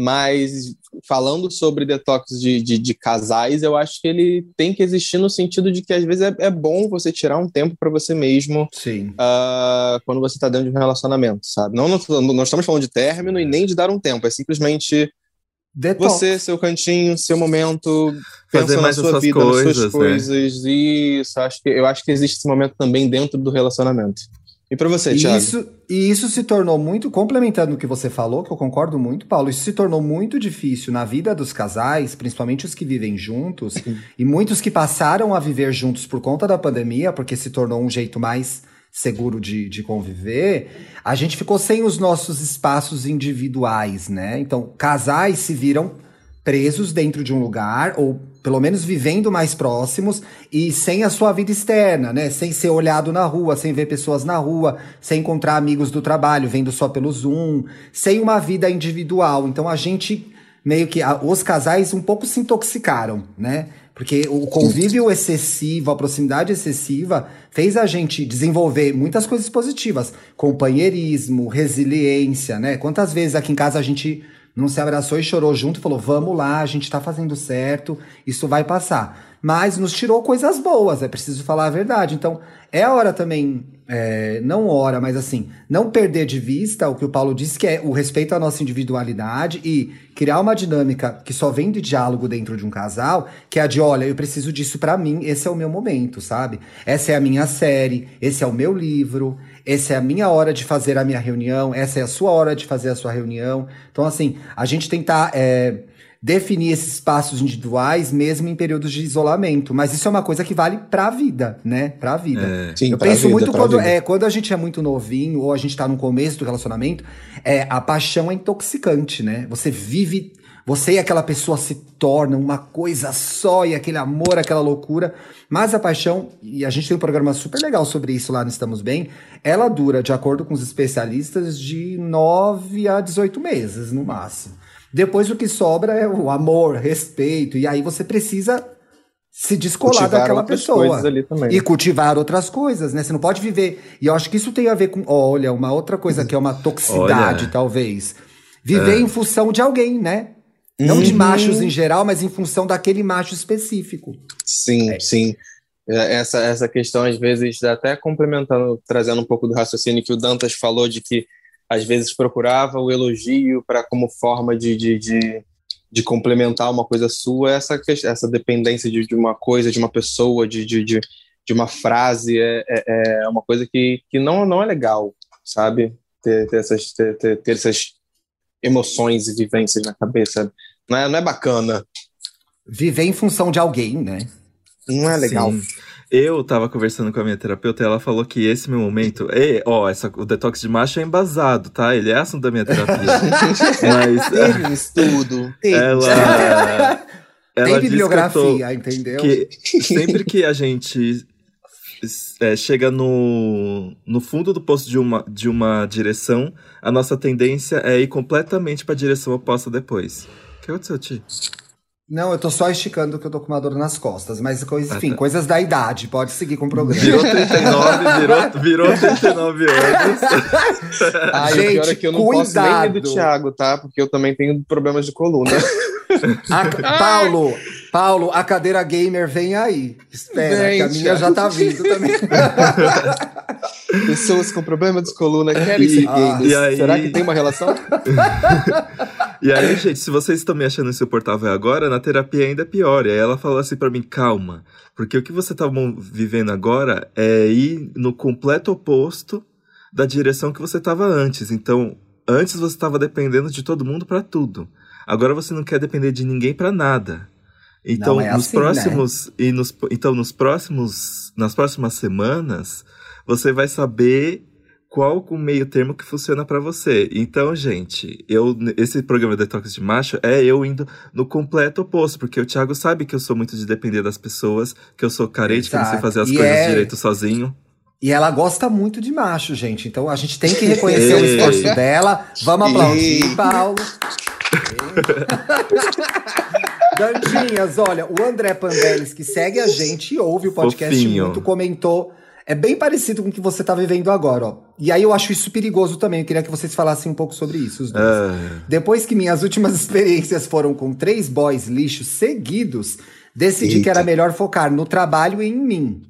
Speaker 2: Mas falando sobre detox de, de, de casais, eu acho que ele tem que existir no sentido de que às vezes é, é bom você tirar um tempo para você mesmo
Speaker 3: Sim.
Speaker 2: ah, quando você está dentro de um relacionamento, sabe? Não, não, não estamos falando de término e nem de dar um tempo, é simplesmente
Speaker 3: Detox.
Speaker 2: você, seu cantinho, seu momento,
Speaker 1: Fazer
Speaker 2: na
Speaker 1: mais as
Speaker 2: sua
Speaker 1: suas
Speaker 2: vida, nas
Speaker 1: coisas,
Speaker 2: suas
Speaker 1: né?
Speaker 2: coisas. Isso, acho que, eu acho que existe esse momento também dentro do relacionamento. E para você, Thiago?
Speaker 3: isso, e isso se tornou muito, complementando o que você falou, que eu concordo muito, Paulo, isso se tornou muito difícil na vida dos casais, principalmente os que vivem juntos, e muitos que passaram a viver juntos por conta da pandemia, porque se tornou um jeito mais seguro de, de conviver, a gente ficou sem os nossos espaços individuais, né? Então, casais se viram presos dentro de um lugar, ou pelo menos vivendo mais próximos e sem a sua vida externa, né? Sem ser olhado na rua, sem ver pessoas na rua, sem encontrar amigos do trabalho, vendo só pelo Zoom, sem uma vida individual. Então a gente meio que os casais um pouco se intoxicaram, né? Porque o convívio excessivo, a proximidade excessiva, fez a gente desenvolver muitas coisas positivas. Companheirismo, resiliência, né? Quantas vezes aqui em casa a gente não se abraçou e chorou junto e falou: vamos lá, a gente tá fazendo certo, isso vai passar. Mas nos tirou coisas boas, é preciso falar a verdade. Então, é hora também, é, não hora, mas assim, não perder de vista o que o Paulo disse, que é o respeito à nossa individualidade e criar uma dinâmica que só vem de diálogo dentro de um casal, que é a de: olha, eu preciso disso para mim, esse é o meu momento, sabe? Essa é a minha série, esse é o meu livro, essa é a minha hora de fazer a minha reunião, essa é a sua hora de fazer a sua reunião. Então, assim, a gente tentar é, definir esses espaços individuais mesmo em períodos de isolamento. Mas isso é uma coisa que vale pra vida, né? Pra vida. É. Sim, Eu penso vida, muito quando, é, quando a gente é muito novinho ou a gente tá no começo do relacionamento, é, a paixão é intoxicante, né? Você vive você e aquela pessoa se tornam uma coisa só, e aquele amor, aquela loucura. Mas a paixão, e a gente tem um programa super legal sobre isso lá no Estamos Bem, ela dura, de acordo com os especialistas, de 9 a 18 meses, no máximo. Depois o que sobra é o amor, respeito, e aí você precisa se descolar cultivar daquela pessoa e cultivar outras coisas, né? Você não pode viver. E eu acho que isso tem a ver com, olha, uma outra coisa que é uma toxicidade, olha. talvez. Viver é. em função de alguém, né? Não uhum. de machos em geral, mas em função daquele macho específico.
Speaker 2: Sim, é. sim. É, essa, essa questão, às vezes, até complementando, trazendo um pouco do raciocínio que o Dantas falou, de que às vezes procurava o elogio para como forma de, de, de, de, complementar uma coisa sua, essa, essa dependência de, de uma coisa, de uma pessoa, de, de, de, de uma frase, é, é, é uma coisa que, que não, não é legal, sabe? Ter, ter, essas, ter, ter, ter essas emoções e vivências na cabeça. Não é, não é bacana.
Speaker 3: Viver em função de alguém, né?
Speaker 2: Não é legal. Sim.
Speaker 1: Eu tava conversando com a minha terapeuta e ela falou que esse meu momento. E, ó, essa, o detox de macho é embasado, tá? Ele é assunto da minha terapia. Mas.
Speaker 2: Teve um estudo.
Speaker 1: Ela. ela
Speaker 3: Tem bibliografia, entendeu?
Speaker 1: Que sempre que a gente é, chega no, no fundo do poço de uma, de uma direção, a nossa tendência é ir completamente para a direção oposta depois. O que aconteceu, Ti?
Speaker 3: Não, eu tô só esticando que eu tô com uma dor nas costas. Mas, enfim, ah, tá. coisas da idade. Pode seguir com o programa.
Speaker 1: Virou 39, virou, virou 39 anos.
Speaker 2: Ai, Gente, o pior é que eu não cuidado. posso nem rir do Thiago, tá? Porque eu também tenho problemas de coluna.
Speaker 3: A, Paulo, Paulo, a cadeira gamer vem aí. Espera, vem, que a minha já tá vindo também.
Speaker 2: Pessoas com problemas de coluna querem ser gamers. Aí... Será que tem uma relação?
Speaker 1: e aí, gente, se vocês estão me achando insuportável agora, na terapia ainda é pior. E aí ela falou assim para mim, calma, porque o que você tá vivendo agora é ir no completo oposto da direção que você estava antes. Então, antes você estava dependendo de todo mundo para tudo. Agora você não quer depender de ninguém para nada. Então, é nos assim, né? próximos né? e nos então nos próximos nas próximas semanas, você vai saber qual o meio termo que funciona para você. Então, gente, eu esse programa Detox de Macho é eu indo no completo oposto, porque o Thiago sabe que eu sou muito de depender das pessoas, que eu sou carente, Exato. que não sei fazer as e coisas é... direito sozinho.
Speaker 3: E ela gosta muito de macho, gente. Então a gente tem que reconhecer o esforço dela. Vamos aplaudir, Paulo. Dantinhas, olha, o André Pandelis, que segue a gente e ouve o podcast Fofinho. muito, comentou. É bem parecido com o que você tá vivendo agora, ó. E aí eu acho isso perigoso também. Eu queria que vocês falassem um pouco sobre isso, os dois. Uh. Depois que minhas últimas experiências foram com três boys lixos seguidos, decidi Eita. que era melhor focar no trabalho e em mim.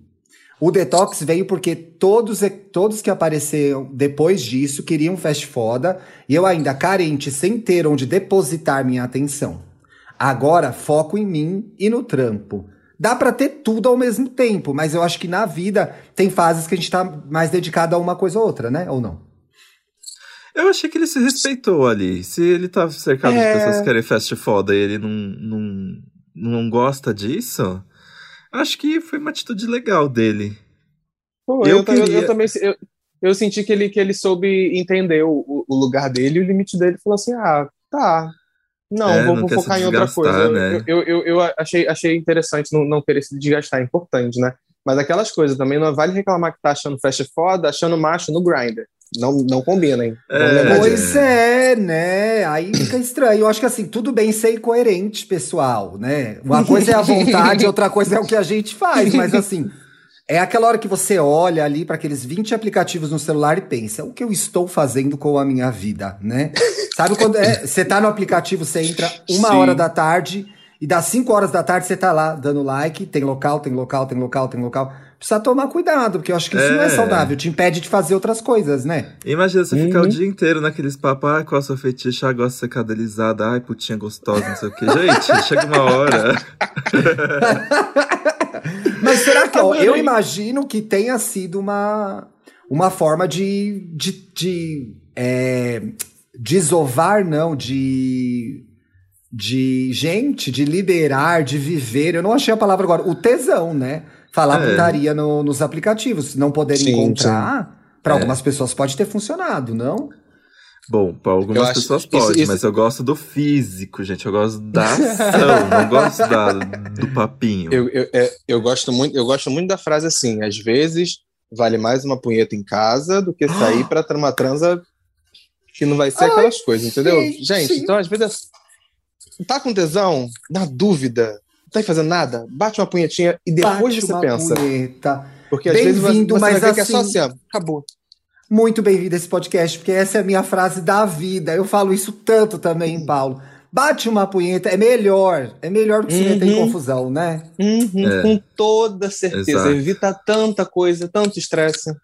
Speaker 3: O detox veio porque todos, todos que apareceram depois disso queriam fast foda e eu ainda carente, sem ter onde depositar minha atenção. Agora foco em mim e no trampo. Dá para ter tudo ao mesmo tempo, mas eu acho que na vida tem fases que a gente tá mais dedicado a uma coisa ou outra, né? Ou não?
Speaker 1: Eu achei que ele se respeitou ali. Se ele tá cercado é... de pessoas que querem fast foda e ele não, não, não gosta disso, Acho que foi uma atitude legal dele.
Speaker 2: Pô, eu, eu, queria... eu, eu, também eu, eu senti que ele, que ele soube entender o, o lugar dele e o limite dele. Falou assim: ah, tá. Não,
Speaker 1: É,
Speaker 2: vou,
Speaker 1: não
Speaker 2: vou focar em outra coisa.
Speaker 1: né?
Speaker 2: Eu, eu, eu achei, achei interessante não, não querer se desgastar, é importante, né? Mas aquelas coisas também não vale reclamar que tá achando flash foda, achando macho no grinder. Não, não combina, hein?
Speaker 1: É.
Speaker 3: Pois é, né? Aí fica estranho. Eu acho que assim, tudo bem ser coerente, pessoal, né? Uma coisa é a vontade, outra coisa é o que a gente faz, mas assim, é aquela hora que você olha ali para aqueles 20 aplicativos no celular e pensa, o que eu estou fazendo com a minha vida, né? Sabe quando é, você tá no aplicativo, você entra uma
Speaker 2: Sim.
Speaker 3: hora da tarde e das 5 horas da tarde você tá lá dando like, tem local, tem local, tem local, tem local. Precisa tomar cuidado, porque eu acho que isso não é
Speaker 1: É.
Speaker 3: saudável, te impede de fazer outras coisas, né?
Speaker 1: Imagina você ficar
Speaker 2: Uhum.
Speaker 1: o dia inteiro naqueles papos, ai, qual é o seu fetiche? Ah, gosto de ser cadelizada, ai, putinha gostosa, não sei o quê. Gente, chega uma hora.
Speaker 3: Mas será que, ó, eu imagino que tenha sido uma, uma forma de, de, de é, desovar, não, de, de gente, de liberar, de viver. Eu não achei a palavra agora. O tesão, né? Falar
Speaker 1: É.
Speaker 3: putaria no- nos aplicativos, não poder
Speaker 2: Sim,
Speaker 3: encontrar. Para
Speaker 1: É.
Speaker 3: algumas pessoas pode ter funcionado, não?
Speaker 1: Bom,
Speaker 2: Eu
Speaker 1: algumas
Speaker 2: acho
Speaker 1: pessoas
Speaker 2: isso-
Speaker 1: pode,
Speaker 2: isso-
Speaker 1: mas eu gosto do físico, gente. Eu gosto da ação, não gosto da, do papinho.
Speaker 2: Eu, eu, é, eu, gosto muito, eu gosto muito da frase assim: às vezes vale mais uma punheta em casa do que sair ter uma transa que não vai ser
Speaker 3: Ai,
Speaker 2: aquelas coisas, entendeu?
Speaker 3: gente.
Speaker 2: Gente, então às vezes tá com tesão, na dúvida, tá fazendo nada, bate uma punhetinha e depois
Speaker 3: Bate
Speaker 2: você
Speaker 3: uma
Speaker 2: pensa.
Speaker 3: punheta.
Speaker 2: Porque às vezes você,
Speaker 3: Bem-vindo,
Speaker 2: você vai
Speaker 3: mas
Speaker 2: ver que é só
Speaker 3: assim-
Speaker 2: assim, ó, acabou.
Speaker 3: Muito bem-vindo a esse podcast, porque essa é a minha frase da vida. Eu falo isso tanto também, Paulo. Bate uma punheta, é melhor. É melhor do que se meter em
Speaker 2: Uhum.
Speaker 3: confusão, né?
Speaker 2: Uhum,
Speaker 1: É.
Speaker 2: Com toda certeza.
Speaker 1: Exato.
Speaker 2: Evita tanta coisa, tanto estresse.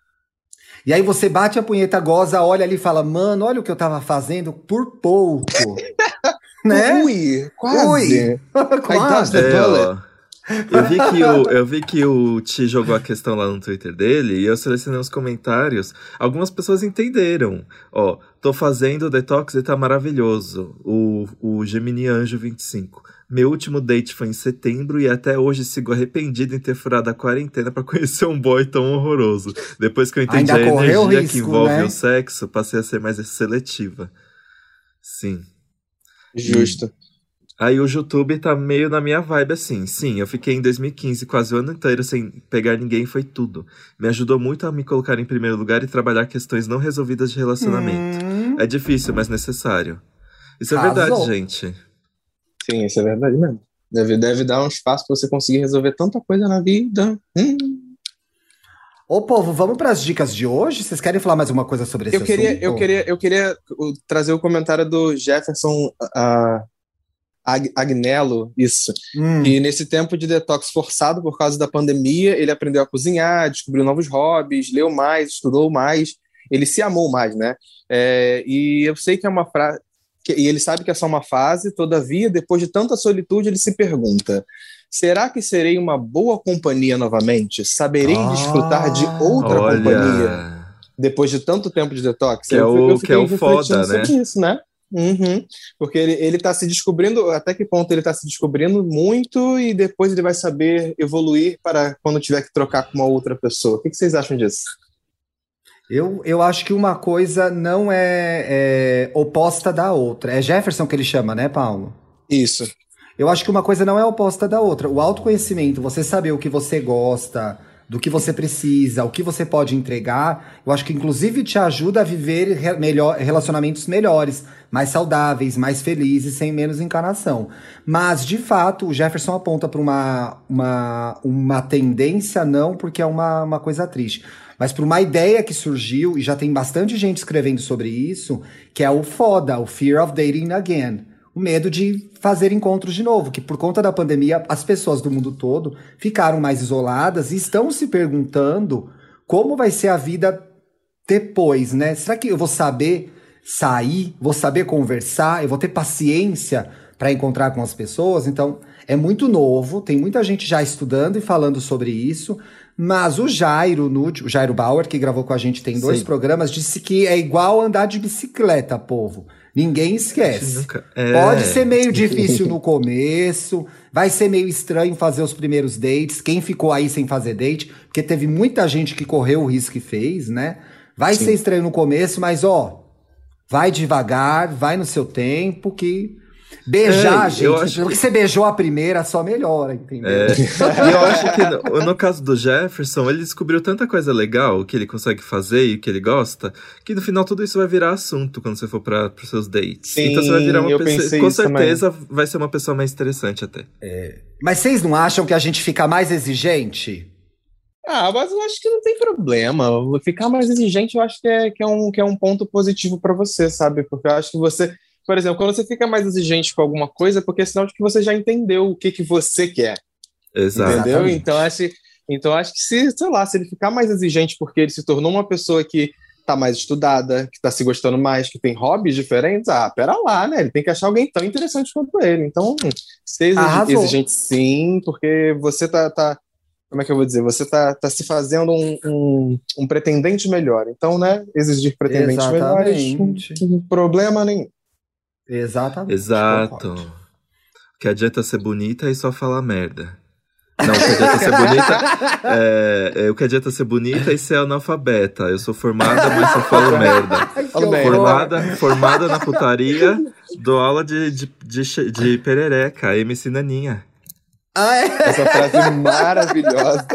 Speaker 3: E aí você bate a punheta, goza, olha ali e fala, mano, olha o que eu tava fazendo por pouco. né?
Speaker 2: Ui, quase.
Speaker 3: Ui. Quase.
Speaker 1: É. Eu vi, que o, eu vi que o Ti jogou a questão lá no Twitter dele e eu selecionei os comentários. Algumas pessoas entenderam. Ó, tô fazendo o detox e tá maravilhoso. O, o Gemini Anjo 25. Meu último date foi em setembro e até hoje sigo arrependido em ter furado a quarentena pra conhecer um boy tão horroroso. Depois que eu entendi
Speaker 3: Ainda
Speaker 1: a energia
Speaker 3: risco,
Speaker 1: que envolve
Speaker 3: né?
Speaker 1: o sexo, passei a ser mais seletiva. Sim.
Speaker 2: Justo.
Speaker 1: Aí o YouTube tá meio na minha vibe assim. Sim, eu fiquei em 2015 quase o ano inteiro sem pegar ninguém, foi tudo. Me ajudou muito a me colocar em primeiro lugar e trabalhar questões não resolvidas de relacionamento.
Speaker 3: Hum,
Speaker 1: É difícil, mas necessário. Isso é verdade, gente.
Speaker 2: Sim, isso é verdade mesmo. Deve, deve dar um espaço pra você conseguir resolver tanta coisa na vida. Hum.
Speaker 3: Ô, povo, vamos pras dicas de hoje? Vocês querem falar mais uma coisa sobre esse
Speaker 2: Eu queria,
Speaker 3: assunto?
Speaker 2: eu queria, eu queria trazer o comentário do Jefferson uh, Ag- Agnello, isso.
Speaker 3: Hum,
Speaker 2: E nesse tempo de detox forçado por causa da pandemia, ele aprendeu a cozinhar, descobriu novos hobbies, leu mais, estudou mais, ele se amou mais, né? É, e eu sei que é uma frase. E ele sabe que é só uma fase, todavia, depois de tanta solitude, ele se pergunta: será que serei uma boa companhia novamente? Saberei
Speaker 3: Ah,
Speaker 2: desfrutar de outra companhia
Speaker 1: Olha.
Speaker 2: depois de tanto tempo de detox?
Speaker 1: Que é
Speaker 2: Eu-
Speaker 1: o-
Speaker 2: eu
Speaker 1: que é o foda, né?
Speaker 2: isso, né? Uhum. Porque ele, ele tá se descobrindo, até que ponto ele tá se descobrindo muito e depois ele vai saber evoluir para quando tiver que trocar com uma outra pessoa. O que, que vocês acham disso?
Speaker 3: Eu, eu acho que uma coisa não é, é oposta da outra. É Jefferson que ele chama, né, Paulo?
Speaker 2: Isso.
Speaker 3: Eu acho que uma coisa não é oposta da outra. O autoconhecimento, você saber o que você gosta, do que você precisa, o que você pode entregar, eu acho que inclusive te ajuda a viver re- melhor, relacionamentos melhores, mais saudáveis, mais felizes, sem menos encarnação. Mas, de fato, o Jefferson aponta para uma, uma, uma tendência, não porque é uma, uma coisa triste, mas para uma ideia que surgiu, e já tem bastante gente escrevendo sobre isso, que é o FODA, o Fear of Dating Again o medo de fazer encontros de novo, que por conta da pandemia as pessoas do mundo todo ficaram mais isoladas e estão se perguntando como vai ser a vida depois, né? Será que eu vou saber sair, vou saber conversar, eu vou ter paciência para encontrar com as pessoas? Então, é muito novo, tem muita gente já estudando e falando sobre isso, mas o Jairo, no, o Jairo Bauer, que gravou com a gente tem dois
Speaker 1: Sim.
Speaker 3: programas, disse que é igual andar de bicicleta, povo. Ninguém esquece.
Speaker 1: Nunca- é.
Speaker 3: Pode ser meio difícil no começo, vai ser meio estranho fazer os primeiros dates. Quem ficou aí sem fazer date, porque teve muita gente que correu o risco e fez, né? Vai
Speaker 2: Sim.
Speaker 3: ser estranho no começo, mas ó, vai devagar, vai no seu tempo, que Beijar,
Speaker 1: É,
Speaker 3: gente.
Speaker 1: acho
Speaker 3: Porque você beijou a primeira, só melhora, entendeu?
Speaker 1: É, e eu acho que no, no caso do Jefferson, ele descobriu tanta coisa legal que ele consegue fazer e que ele gosta, que no final tudo isso vai virar assunto quando você for para os seus dates.
Speaker 2: Sim,
Speaker 1: então você vai virar uma
Speaker 2: eu
Speaker 1: pessoa.
Speaker 2: pensei
Speaker 1: Com
Speaker 2: isso também.
Speaker 1: certeza vai ser uma pessoa mais interessante até.
Speaker 3: Mas vocês não acham que a gente fica mais exigente?
Speaker 2: Ah, mas eu acho que não tem problema. Ficar mais exigente, eu acho que é, que é, um, que é um ponto positivo pra você, sabe? Porque eu acho que você, por exemplo, quando você fica mais exigente com alguma coisa, é porque é sinal de que você já entendeu o que, que você quer.
Speaker 1: Exato.
Speaker 2: Entendeu? Então acho, então acho que se, sei lá, se ele ficar mais exigente porque ele se tornou uma pessoa que tá mais estudada, que tá se gostando mais, que tem hobbies diferentes, ah, pera lá, né? Ele tem que achar alguém tão interessante quanto ele. Então, ser exig-
Speaker 3: Arrasou.
Speaker 2: exigente sim, porque você tá, tá como é que eu vou dizer? Você tá, tá se fazendo um, um, um pretendente melhor. Então, né, exigir pretendentes melhores,
Speaker 3: Exatamente.
Speaker 2: não tem problema nenhum.
Speaker 3: Exatamente.
Speaker 1: Exato.
Speaker 3: concordo.
Speaker 1: Que adianta ser bonita e só falar merda. Não, o que adianta ser bonita. É, é, o que adianta ser bonita e ser analfabeta. Eu sou formada, mas só falo merda. Formada, formada na putaria, dou aula de, de, de, de perereca, MC Naninha.
Speaker 2: Essa frase maravilhosa.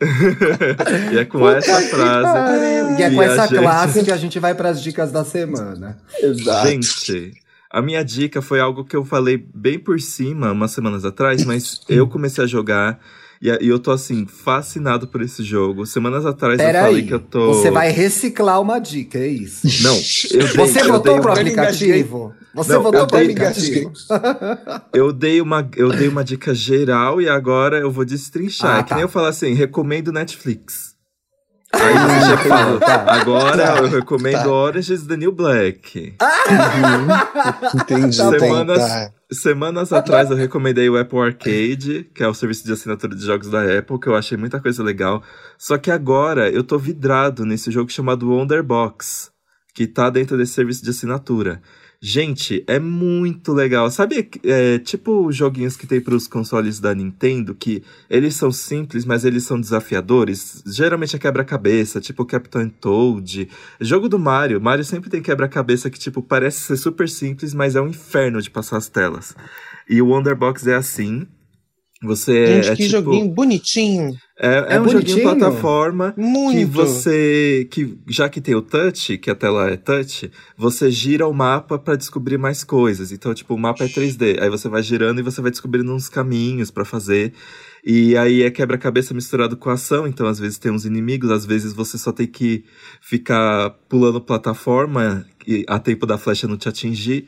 Speaker 1: E é com essa frase.
Speaker 3: E é
Speaker 1: que
Speaker 3: com
Speaker 1: a
Speaker 3: essa
Speaker 1: gente-
Speaker 3: classe que a gente vai para as dicas da semana.
Speaker 2: Exato.
Speaker 1: Gente, a minha dica foi algo que eu falei bem por cima umas semanas atrás, mas eu comecei a jogar e, e eu tô assim, fascinado por esse jogo. Semanas atrás eu
Speaker 3: Pera
Speaker 1: falei
Speaker 3: aí,
Speaker 1: que eu tô.
Speaker 3: você vai reciclar uma dica, é isso?
Speaker 1: Não, eu dei,
Speaker 3: Você
Speaker 1: eu
Speaker 3: votou
Speaker 1: dei
Speaker 3: pro
Speaker 1: uma-
Speaker 2: Eu
Speaker 3: aplicativo? Você
Speaker 1: Não,
Speaker 3: votou
Speaker 1: eu
Speaker 3: pro aplicativo?
Speaker 1: Eu dei uma, eu dei uma dica geral e agora eu vou destrinchar.
Speaker 3: Ah,
Speaker 1: é que
Speaker 3: tá.
Speaker 1: nem eu falar assim, recomendo Netflix. Aí você já fala, agora
Speaker 2: Tá,
Speaker 1: eu recomendo
Speaker 2: tá.
Speaker 1: Orange is the New Black.
Speaker 2: Entendi.
Speaker 1: Tá
Speaker 2: tem-
Speaker 1: Semanas-
Speaker 2: tá.
Speaker 1: Semanas atrás eu recomendei o Apple Arcade, que é o serviço de assinatura de jogos da Apple, que eu achei muita coisa legal. Só que agora eu tô vidrado nesse jogo chamado Wonderbox, que tá dentro desse serviço de assinatura. Gente, é muito legal. Sabe, é, tipo os joguinhos que tem pros consoles da Nintendo, que eles são simples, mas eles são desafiadores? Geralmente é quebra-cabeça, tipo Captain Toad. Jogo do Mario. Mario sempre tem quebra-cabeça que, tipo, parece ser super simples, mas é um inferno de passar as telas. E o Wonderbox é assim. Você
Speaker 2: Gente,
Speaker 1: é
Speaker 2: que
Speaker 1: tipo,
Speaker 2: joguinho bonitinho.
Speaker 1: É, é
Speaker 3: É
Speaker 1: um joguinho
Speaker 3: bonitinho.
Speaker 1: plataforma
Speaker 2: Muito.
Speaker 1: que você que já que tem o touch, que a tela é touch, você gira o mapa pra descobrir mais coisas. Então, tipo, o mapa é 3D, aí você vai girando e você vai descobrindo uns caminhos pra fazer. E aí é quebra-cabeça misturado com ação, então às vezes tem uns inimigos, às vezes você só tem que ficar pulando plataforma e a tempo da flecha não te atingir.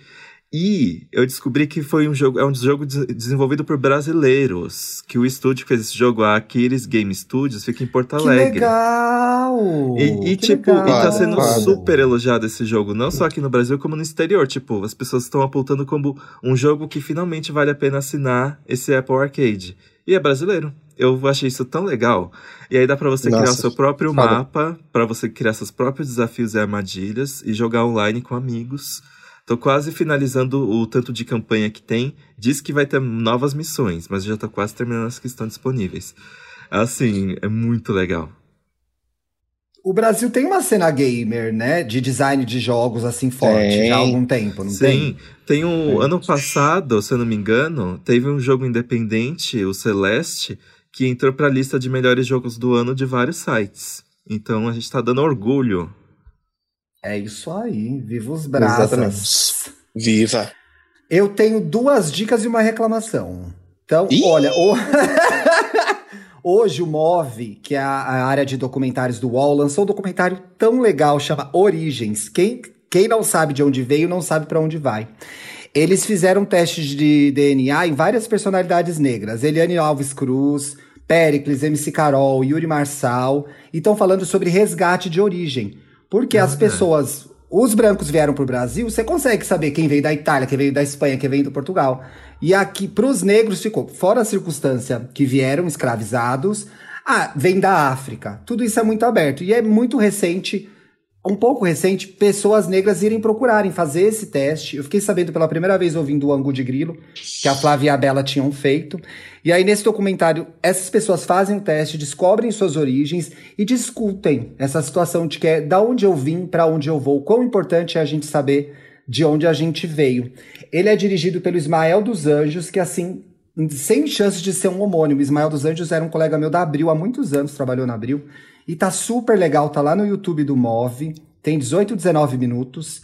Speaker 1: E eu descobri que foi um jogo, é um jogo de- desenvolvido por brasileiros, que o estúdio que fez esse jogo, a Aquiles Game Studios, fica em Porto
Speaker 3: Que
Speaker 1: Alegre.
Speaker 3: legal!
Speaker 1: E, e,
Speaker 3: Que
Speaker 1: tipo, e
Speaker 3: legal.
Speaker 1: tá sendo
Speaker 2: Claro.
Speaker 1: super elogiado esse jogo, não só aqui no Brasil, como no exterior. Tipo, as pessoas estão apontando como um jogo que finalmente vale a pena assinar esse Apple Arcade. E é brasileiro. Eu achei isso tão legal. E aí dá pra você criar o
Speaker 2: Nossa,
Speaker 1: seu próprio
Speaker 2: foda.
Speaker 1: mapa, pra você criar seus próprios desafios e armadilhas e jogar online com amigos. Tô quase finalizando o tanto de campanha que tem. Diz que vai ter novas missões, mas já tô quase terminando as que estão disponíveis. Assim, é muito legal.
Speaker 3: O Brasil tem uma cena gamer, né? De design de jogos assim forte
Speaker 2: Tem.
Speaker 3: já há algum tempo, não
Speaker 1: Sim,
Speaker 3: tem?
Speaker 1: tem um ano passado, se eu não me engano, teve um jogo independente, o Celeste, que entrou pra lista de melhores jogos do ano de vários sites. Então a gente tá dando orgulho.
Speaker 3: É isso aí, viva os.
Speaker 2: Exatamente. Viva.
Speaker 3: Eu tenho duas dicas e uma reclamação. Então,
Speaker 2: Ih!
Speaker 3: olha, o- hoje o MOV, que é a, a área de documentários do UOL, lançou um documentário tão legal, chama Origens. Quem, quem não sabe de onde veio, não sabe para onde vai. Eles fizeram testes de DNA em várias personalidades negras. Eliane Alves Cruz, Pericles, MC Carol, Yuri Marçal. E estão falando sobre resgate de origem. Porque as
Speaker 1: Ah.
Speaker 3: pessoas os brancos vieram pro Brasil, você consegue saber quem veio da Itália, quem veio da Espanha, quem veio do Portugal. E aqui, pros negros, ficou, fora a circunstância que vieram escravizados, ah, vem da África. Tudo isso é muito aberto. E é muito recente, um pouco recente, pessoas negras irem procurarem fazer esse teste. Eu fiquei sabendo pela primeira vez ouvindo o Angu de Grilo, que a Flávia e a Bela tinham feito. E aí, nesse documentário, essas pessoas fazem o teste, descobrem suas origens e discutem essa situação de que é da onde eu vim, para onde eu vou. Quão importante é a gente saber de onde a gente veio. Ele é dirigido pelo Ismael dos Anjos, que assim, sem chance de ser um homônimo. Ismael dos Anjos era um colega meu da Abril há muitos anos, trabalhou na Abril. E tá super legal, tá lá no YouTube do Move. Tem 18, 19 minutos.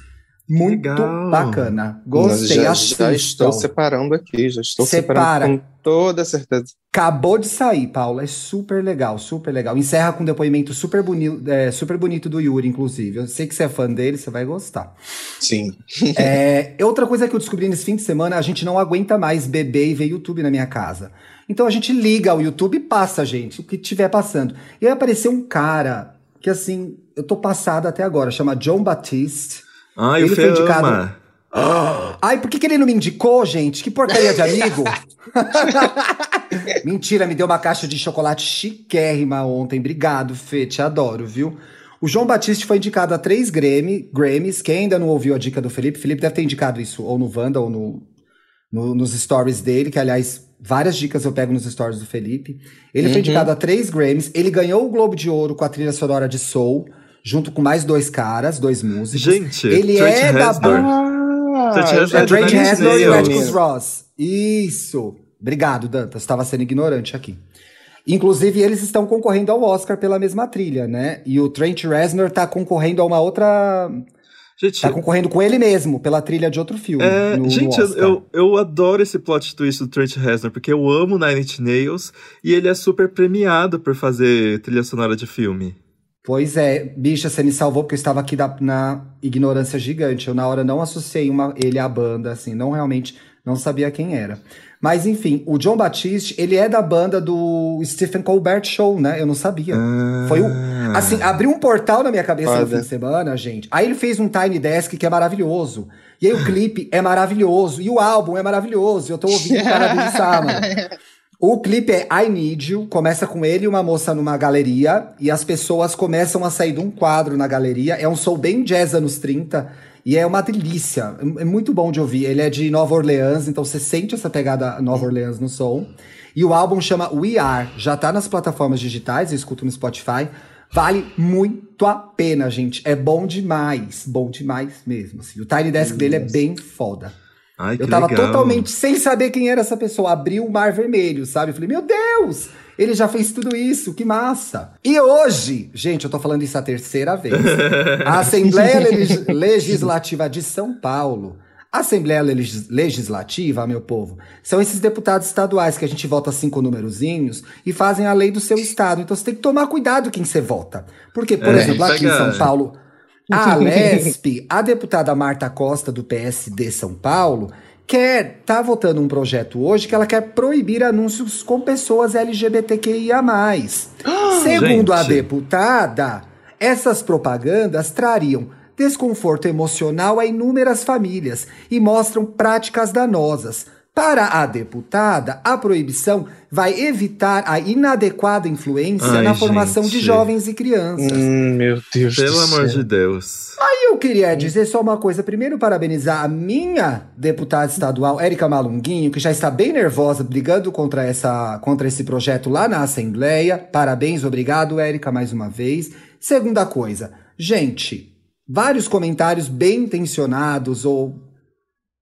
Speaker 3: Muito
Speaker 1: Legal.
Speaker 3: bacana. Gostei,
Speaker 2: já,
Speaker 3: assistam.
Speaker 2: já estou separando aqui, já estou
Speaker 3: Separa.
Speaker 2: separando com toda certeza.
Speaker 3: Acabou de sair, Paulo. É super legal, super legal. Encerra com um depoimento super, boni é, super bonito do Yuri, inclusive. Eu sei que você é fã dele, você vai gostar.
Speaker 2: Sim.
Speaker 3: É, outra coisa que eu descobri nesse fim de semana, a gente não aguenta mais beber e ver YouTube na minha casa. Então a gente liga o YouTube e passa, gente, o que tiver passando. E aí apareceu um cara que, assim, eu tô passada até agora, chama John Batiste. Ele
Speaker 1: o
Speaker 3: foi
Speaker 1: Fê
Speaker 3: indicado-
Speaker 1: ama.
Speaker 3: Ai, por que, que ele não me indicou, gente? Que porcaria de amigo! Mentira, me deu uma caixa de chocolate chiquérrima ontem. Obrigado, Fê, te adoro, viu? O João Batiste foi indicado a três Grammy, Grammys. Quem ainda não ouviu a dica do Felipe, Felipe deve ter indicado isso ou no Wanda ou no, no- nos stories dele, que aliás, várias dicas eu pego nos stories do Felipe. Ele foi
Speaker 2: Uhum.
Speaker 3: indicado a três Grammys. Ele ganhou o Globo de Ouro com a trilha sonora de Soul, junto com mais dois caras, dois músicos.
Speaker 1: Gente,
Speaker 3: ele
Speaker 1: Trent
Speaker 3: é da
Speaker 2: Ah,
Speaker 3: é
Speaker 1: é
Speaker 3: Trent
Speaker 1: Nine Inch
Speaker 3: Reznor e. Atticus Ross. Isso. Obrigado, Dantas. Estava sendo ignorante aqui. Inclusive, eles estão concorrendo ao Oscar pela mesma trilha, né? E o Trent Reznor tá concorrendo a uma outra.
Speaker 1: Gente,
Speaker 3: Tá concorrendo com ele mesmo, pela trilha de outro filme.
Speaker 1: é,
Speaker 3: no- no
Speaker 1: gente eu,
Speaker 3: Oscar.
Speaker 1: eu, eu adoro esse plot twist do Trent Reznor, porque eu amo Nine Inch Nails e ele é super premiado por fazer trilha sonora de filme.
Speaker 3: Pois é, bicha, você me salvou porque eu estava aqui da- na ignorância gigante. Eu, na hora, não associei uma, ele à banda, assim, não realmente, não sabia quem era. Mas, enfim, o John Batiste, ele é da banda do Stephen Colbert Show, né? Eu não sabia. Foi o.
Speaker 1: Ah.
Speaker 3: Assim, abriu um portal na minha cabeça no fim de semana, gente. Aí ele fez um Tiny Desk que é maravilhoso. E aí o clipe é maravilhoso. E o álbum é maravilhoso. Eu tô ouvindo o cara dançar, mano. O clipe é I Need You, começa com ele e uma moça numa galeria, e as pessoas começam a sair de um quadro na galeria. É um soul bem jazz anos 30, e é uma delícia. É é muito bom de ouvir. Ele é de Nova Orleans, então você sente essa pegada Nova Orleans no som. E o álbum chama We Are, já tá nas plataformas digitais, eu escuto no Spotify. Vale muito a pena, gente. É bom demais, bom demais mesmo. assim. O Tiny Desk dele é bem foda.
Speaker 1: Ai,
Speaker 3: Eu tava
Speaker 1: legal.
Speaker 3: totalmente sem saber quem era essa pessoa. Abri o Mar Vermelho, sabe? Eu falei, meu Deus! Ele já fez tudo isso, que massa! E hoje, gente, eu tô falando isso a terceira vez. A Assembleia Legis- Legislativa de São Paulo. A Assembleia Legis- Legislativa, meu povo, são esses deputados estaduais que a gente vota cinco numerozinhos e fazem a lei do seu estado. Então você tem que tomar cuidado quem você vota. Porque, por
Speaker 1: É,
Speaker 3: exemplo, aqui em São Paulo, a Lesp, a deputada Marta Costa, do PSD São Paulo, quer tá votando um projeto hoje que ela quer proibir anúncios com pessoas LGBTQIA+. Segundo a
Speaker 1: Gente.
Speaker 3: deputada, essas propagandas trariam desconforto emocional a inúmeras famílias e mostram práticas danosas. Para a deputada, a proibição vai evitar a inadequada influência
Speaker 1: Ai,
Speaker 3: na formação de
Speaker 1: gente.
Speaker 3: jovens e crianças.
Speaker 2: Hum, meu Deus
Speaker 1: Pelo
Speaker 2: do
Speaker 1: amor
Speaker 2: céu.
Speaker 1: de Deus.
Speaker 3: E eu queria dizer só uma coisa. Primeiro, parabenizar a minha deputada estadual, Érica Malunguinho, que já está bem nervosa brigando contra, essa, contra esse projeto lá na Assembleia. Parabéns, obrigado, Érica, mais uma vez. Segunda coisa, gente, vários comentários bem intencionados ou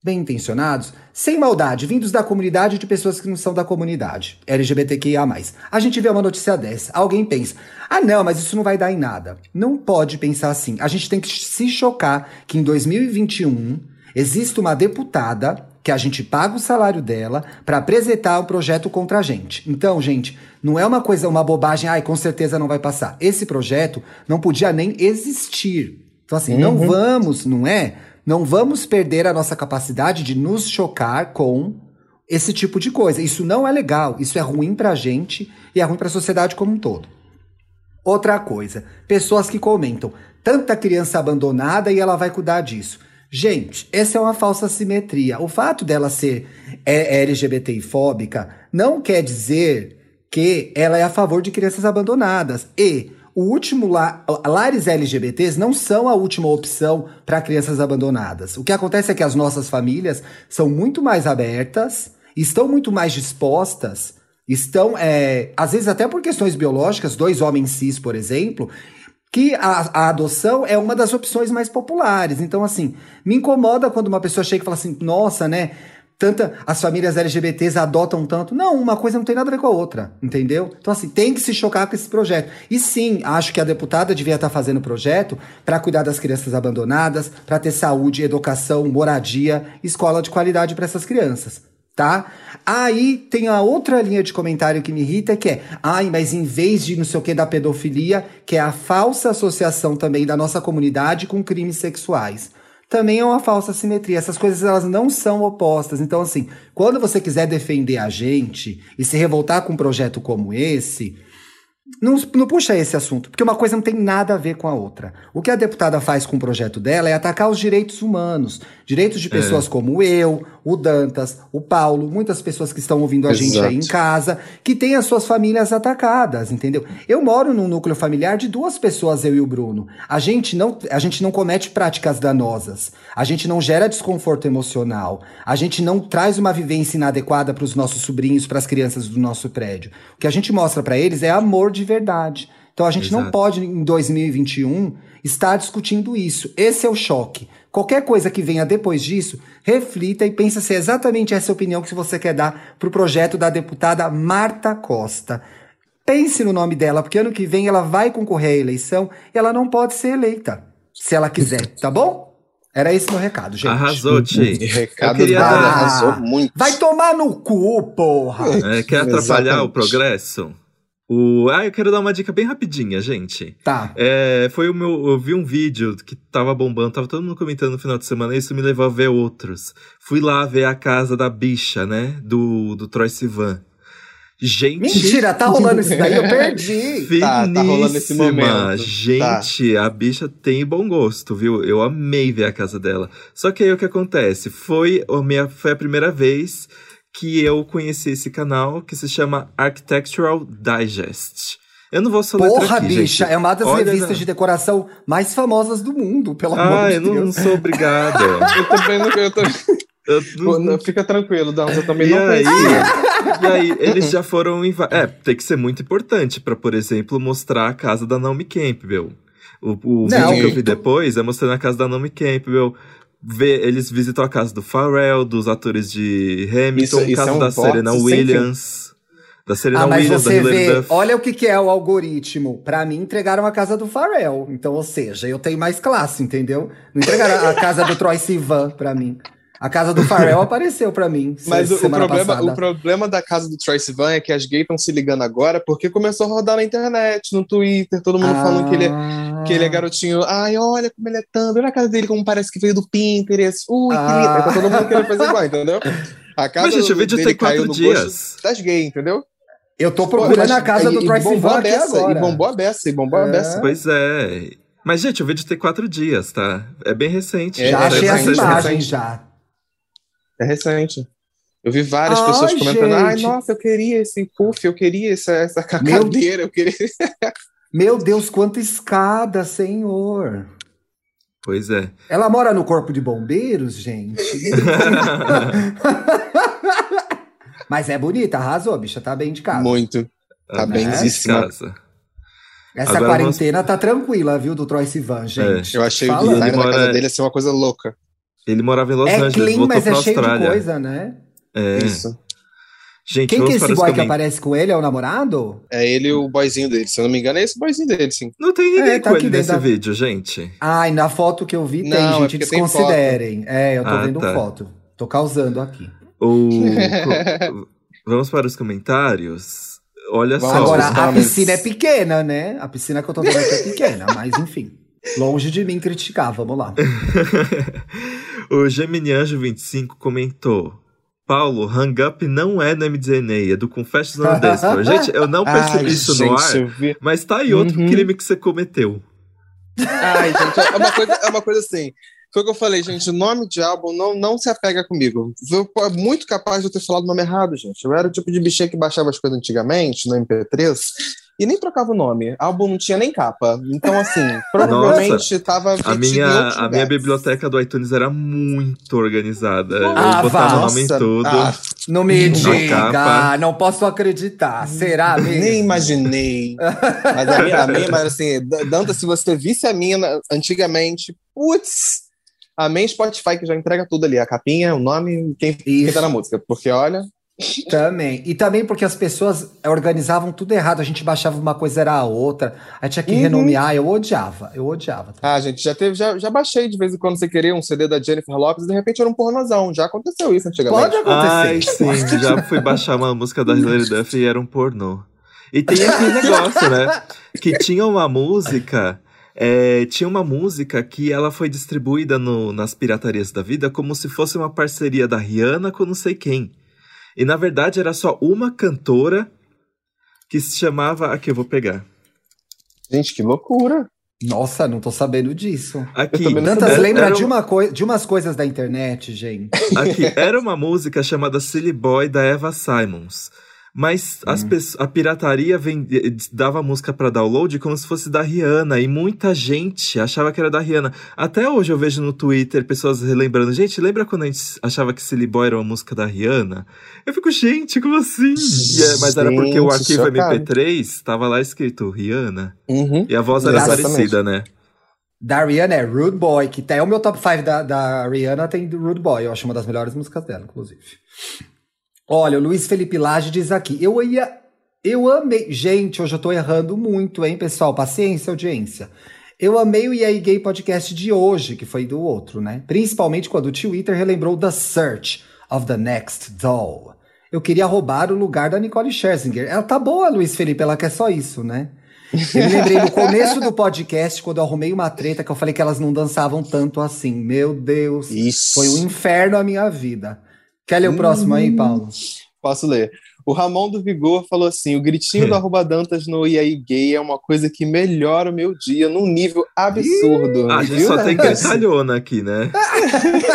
Speaker 3: bem intencionados, sem maldade, vindos da comunidade de pessoas que não são da comunidade LGBTQIA+. A gente vê uma notícia dessa, alguém pensa, ah não, mas isso não vai dar em nada. Não pode pensar assim. A gente tem que se chocar que em 2021 existe uma deputada que a gente paga o salário dela para apresentar um projeto contra a gente. Então, gente, não é uma coisa, uma bobagem, ai, com certeza não vai passar. Esse projeto não podia nem existir. Então, assim, não vamos, não é? Não vamos perder a nossa capacidade de nos chocar com esse tipo de coisa. Isso não é legal, isso é ruim pra gente e é ruim pra sociedade como um todo. Outra coisa, pessoas que comentam, tanta criança abandonada e ela vai cuidar disso. Gente, essa é uma falsa simetria. O fato dela ser é, LGBT fóbica não quer dizer que ela é a favor de crianças abandonadas. E o último la lares LGBTs não são a última opção para crianças abandonadas. O que acontece é que as nossas famílias são muito mais abertas, estão muito mais dispostas, estão, é, às vezes até por questões biológicas, dois homens cis, por exemplo, que a, a, adoção é uma das opções mais populares. Então, assim, me incomoda quando uma pessoa chega e fala assim, nossa, né? Tanta, as famílias LGBTs adotam tanto. Não, uma coisa não tem nada a ver com a outra, entendeu? Então, assim, tem que se chocar com esse projeto. E sim, acho que a deputada devia estar fazendo projeto para cuidar das crianças abandonadas, para ter saúde, educação, moradia, escola de qualidade para essas crianças tá? Aí tem a outra linha de comentário que me irrita, que é, ai, mas em vez de não sei o que da pedofilia, que é a falsa associação também da nossa comunidade com crimes sexuais. Também é uma falsa simetria. Essas coisas elas não são opostas. Então, assim, quando você quiser defender a gente e se revoltar com um projeto como esse, não, não, puxa esse assunto, porque uma coisa não tem nada a ver com a outra. O que a deputada faz com o projeto dela é atacar os direitos humanos, direitos de pessoas é. como eu, o Dantas, o Paulo, muitas pessoas que estão ouvindo a Exato. gente aí em casa, que têm as suas famílias atacadas, entendeu? Eu moro num núcleo familiar de duas pessoas, eu e o Bruno. A gente não, a gente não comete práticas danosas, a gente não gera desconforto emocional, a gente não traz uma vivência inadequada para os nossos sobrinhos, para as crianças do nosso prédio. O que a gente mostra para eles é amor de verdade. Então a gente Exato. não pode, em 2021, estar discutindo isso. Esse é o choque. Qualquer coisa que venha depois disso, reflita e pense se é exatamente essa opinião que você quer dar para o projeto da deputada Marta Costa. Pense no nome dela, porque ano que vem ela vai concorrer à eleição e ela não pode ser eleita, se ela quiser, tá bom? Era esse meu recado, gente.
Speaker 1: Arrasou, Ti.
Speaker 2: Recado queria dar... arrasou muito.
Speaker 3: Vai tomar no cu, porra.
Speaker 1: É, quer atrapalhar Exatamente. o progresso? O... Ah, eu quero dar uma dica bem rapidinha, gente.
Speaker 3: Tá.
Speaker 1: É, foi o meu. Eu vi um vídeo que tava bombando, tava todo mundo comentando no final de semana, e isso me levou a ver outros. Fui lá ver a casa da bicha, né? Do, do Troy Sivan. Gente.
Speaker 3: Mentira, tá rolando isso daí, eu perdi.
Speaker 1: Finíssima. Tá, tá rolando esse momento. Tá. Gente, tá. a bicha tem bom gosto, viu? Eu amei ver a casa dela. Só que aí o que acontece? Foi a, minha, foi a primeira vez que eu conheci esse canal que se chama Architectural Digest. Eu não vou soletrar
Speaker 3: Porra,
Speaker 1: aqui,
Speaker 3: bicha,
Speaker 1: gente.
Speaker 3: é uma das Olha revistas de decoração mais famosas do mundo, pelo
Speaker 1: ah,
Speaker 3: amor
Speaker 1: de
Speaker 3: Deus. Ah,
Speaker 1: eu não sou obrigado.
Speaker 2: eu também não... Eu tô... Eu não... Fica tranquilo, Dão, eu também
Speaker 1: e
Speaker 2: não
Speaker 1: aí, E aí, eles já foram em... É, tem que ser muito importante para, por exemplo, mostrar a casa da Naomi Campbell. O, o não, vídeo que eu vi depois é mostrando a casa da Naomi Campbell vê, eles visitam a casa do Pharrell, dos atores de Hamilton, isso, isso é um da Serena Williams. Da Serena
Speaker 3: ah, mas
Speaker 1: Williams,
Speaker 3: você
Speaker 1: da
Speaker 3: vê, Duff. Olha o que, que é o algoritmo. Pra mim, entregaram a casa do Pharrell. Então, ou seja, eu tenho mais classe, entendeu? Não entregaram a casa do Troy Sivan pra mim. A casa do Pharrell apareceu para mim.
Speaker 2: Mas o, o, problema, o problema da casa do Tracy Van é que as gays estão se ligando agora porque começou a rodar na internet, no Twitter, todo mundo ah. falando que ele, é, que ele é garotinho. Ai, olha como ele é tanto. Olha a casa dele, como parece que veio do Pinterest. Ui, ah. que lindo. Tá todo mundo querendo fazer igual, entendeu?
Speaker 1: A casa Mas, gente, o vídeo tem quatro dias.
Speaker 2: Das gays, entendeu?
Speaker 3: Eu tô procurando a casa do Tracy Van aqui agora.
Speaker 2: E bombou a beça, e bombou a beça.
Speaker 1: Pois é. Mas, gente, o vídeo tem quatro dias, tá? É bem recente.
Speaker 3: É, já achei as imagens, já.
Speaker 2: É recente. Eu vi várias Ai, pessoas comentando: gente. ai, nossa, eu queria esse puff, eu queria essa, essa cadeira, Meu... eu queria.
Speaker 3: Meu Deus, quanta escada, senhor!
Speaker 1: Pois é.
Speaker 3: Ela mora no corpo de bombeiros, gente. Mas é bonita, arrasou, bicha, tá bem de casa.
Speaker 2: Muito. Tá bem de casa.
Speaker 3: Essa Agora quarentena nós... tá tranquila, viu, do Troy Sivan, gente.
Speaker 2: É. Eu achei o design da casa dele ser uma coisa louca.
Speaker 1: Ele morava em Los
Speaker 3: é
Speaker 1: Angeles,
Speaker 3: clean,
Speaker 1: voltou
Speaker 3: mas
Speaker 1: pra
Speaker 3: é
Speaker 1: Austrália.
Speaker 3: cheio de coisa, né?
Speaker 1: É.
Speaker 2: Isso.
Speaker 1: Gente,
Speaker 3: Quem que é esse boy que,
Speaker 1: que
Speaker 3: aparece com ele? É o namorado?
Speaker 2: É ele e o boyzinho dele. Se eu não me engano, é esse boyzinho dele, sim.
Speaker 1: Não tem ninguém é, tá com ele nesse da... vídeo, gente.
Speaker 3: Ai, na foto que eu vi tem, não, gente. É desconsiderem. É, eu tô ah, vendo tá. foto. Tô causando aqui.
Speaker 1: O... Vamos para os comentários. Olha Vamos
Speaker 3: só. Agora, a piscina é pequena, né? A piscina que eu tô vendo aqui é pequena, mas enfim. Longe de mim criticar, vamos lá.
Speaker 1: o Gemini Anjo 25 comentou. Paulo, hang up não é no MDNA, é do Confessions on Desperate. Gente, eu não percebi Ai, isso gente, no ar, mas tá aí outro uhum. crime que você cometeu.
Speaker 2: Ai, gente, é uma coisa, é uma coisa assim. Foi o que eu falei, gente. O nome de álbum não, não se apega comigo. Eu, é muito capaz de eu ter falado o nome errado, gente. Eu era o tipo de bichinha que baixava as coisas antigamente, no MP3, e nem trocava o nome. O álbum não tinha nem capa. Então, assim, provavelmente tava
Speaker 1: A minha, a minha biblioteca do iTunes era muito organizada.
Speaker 3: Ah,
Speaker 1: eu botava o nome em tudo.
Speaker 2: ah,
Speaker 3: Não me diga, não posso acreditar. Será mesmo?
Speaker 2: Nem imaginei. Mas a minha, a minha, mas assim, Danta, se você visse a minha antigamente, putz, amém Spotify que já entrega tudo ali, a capinha, o nome, quem, quem
Speaker 3: Isso.
Speaker 2: tá na música. Porque olha,
Speaker 3: Também. E também porque as pessoas organizavam tudo errado. A gente baixava uma coisa, era a outra. Aí tinha que
Speaker 2: Uhum.
Speaker 3: renomear. Eu odiava. Eu odiava.
Speaker 2: ah, gente, já teve, já, já baixei de vez em quando você queria um CD da Jennifer Lopes e de repente era um pornozão. Já aconteceu isso antigamente.
Speaker 3: Pode
Speaker 1: Ai,
Speaker 3: acontecer.
Speaker 1: sim, já fui baixar uma música da Hilary Duff e era um pornô. E tem aquele negócio, né? Que tinha uma música. é, tinha uma música que ela foi distribuída no- nas piratarias da vida como se fosse uma parceria da Rihanna com não sei quem. E na verdade era só uma cantora que se chamava. Aqui eu vou pegar.
Speaker 2: Gente, que loucura.
Speaker 3: Nossa, não tô sabendo disso.
Speaker 1: Aqui.
Speaker 3: Dantas, lembra
Speaker 1: era
Speaker 3: de,
Speaker 1: um-
Speaker 3: uma coi- de umas coisas da internet, gente?
Speaker 1: Aqui, era uma música chamada Silly Boy da Eva Simons. Mas as pesso- a pirataria dava a música pra download como se fosse da Rihanna. E muita gente achava que era da Rihanna. Até hoje eu vejo no Twitter pessoas relembrando. Gente, lembra quando a gente achava que Silly Boy era uma música da Rihanna? Eu fico, gente, como assim? E é- mas era porque o arquivo
Speaker 2: chocado.
Speaker 1: MP3 tava lá escrito Rihanna.
Speaker 2: Uhum.
Speaker 1: E a voz era
Speaker 2: Exatamente.
Speaker 1: parecida, né?
Speaker 3: Da Rihanna é Rude Boy, que tá, é o meu top 5 da, da Rihanna, tem do Rude Boy. Eu acho uma das melhores músicas dela, inclusive. Olha, o Luiz Felipe Lage diz aqui: Eu ia. Eu amei. Gente, hoje eu tô errando muito, hein, pessoal? Paciência, audiência. Eu amei o EA Gay Podcast de hoje, que foi do outro, né? Principalmente quando o Twitter relembrou The Search of the Next Doll. Eu queria roubar o lugar da Nicole Scherzinger. Ela tá boa, Luiz Felipe, ela quer só isso, né? Eu me lembrei no começo do podcast, quando eu arrumei uma treta, que eu falei que elas não dançavam tanto assim. Meu Deus,
Speaker 2: Isso.
Speaker 3: foi um inferno a minha vida. Quer ler o próximo aí, Paulo?
Speaker 2: Posso ler. O Ramon do Vigor falou assim: o gritinho do arroba Dantas no EA Gay é uma coisa que melhora o meu dia num nível absurdo.
Speaker 1: Ah, a gente
Speaker 2: Viu,
Speaker 1: só tem gritalhona aqui, né?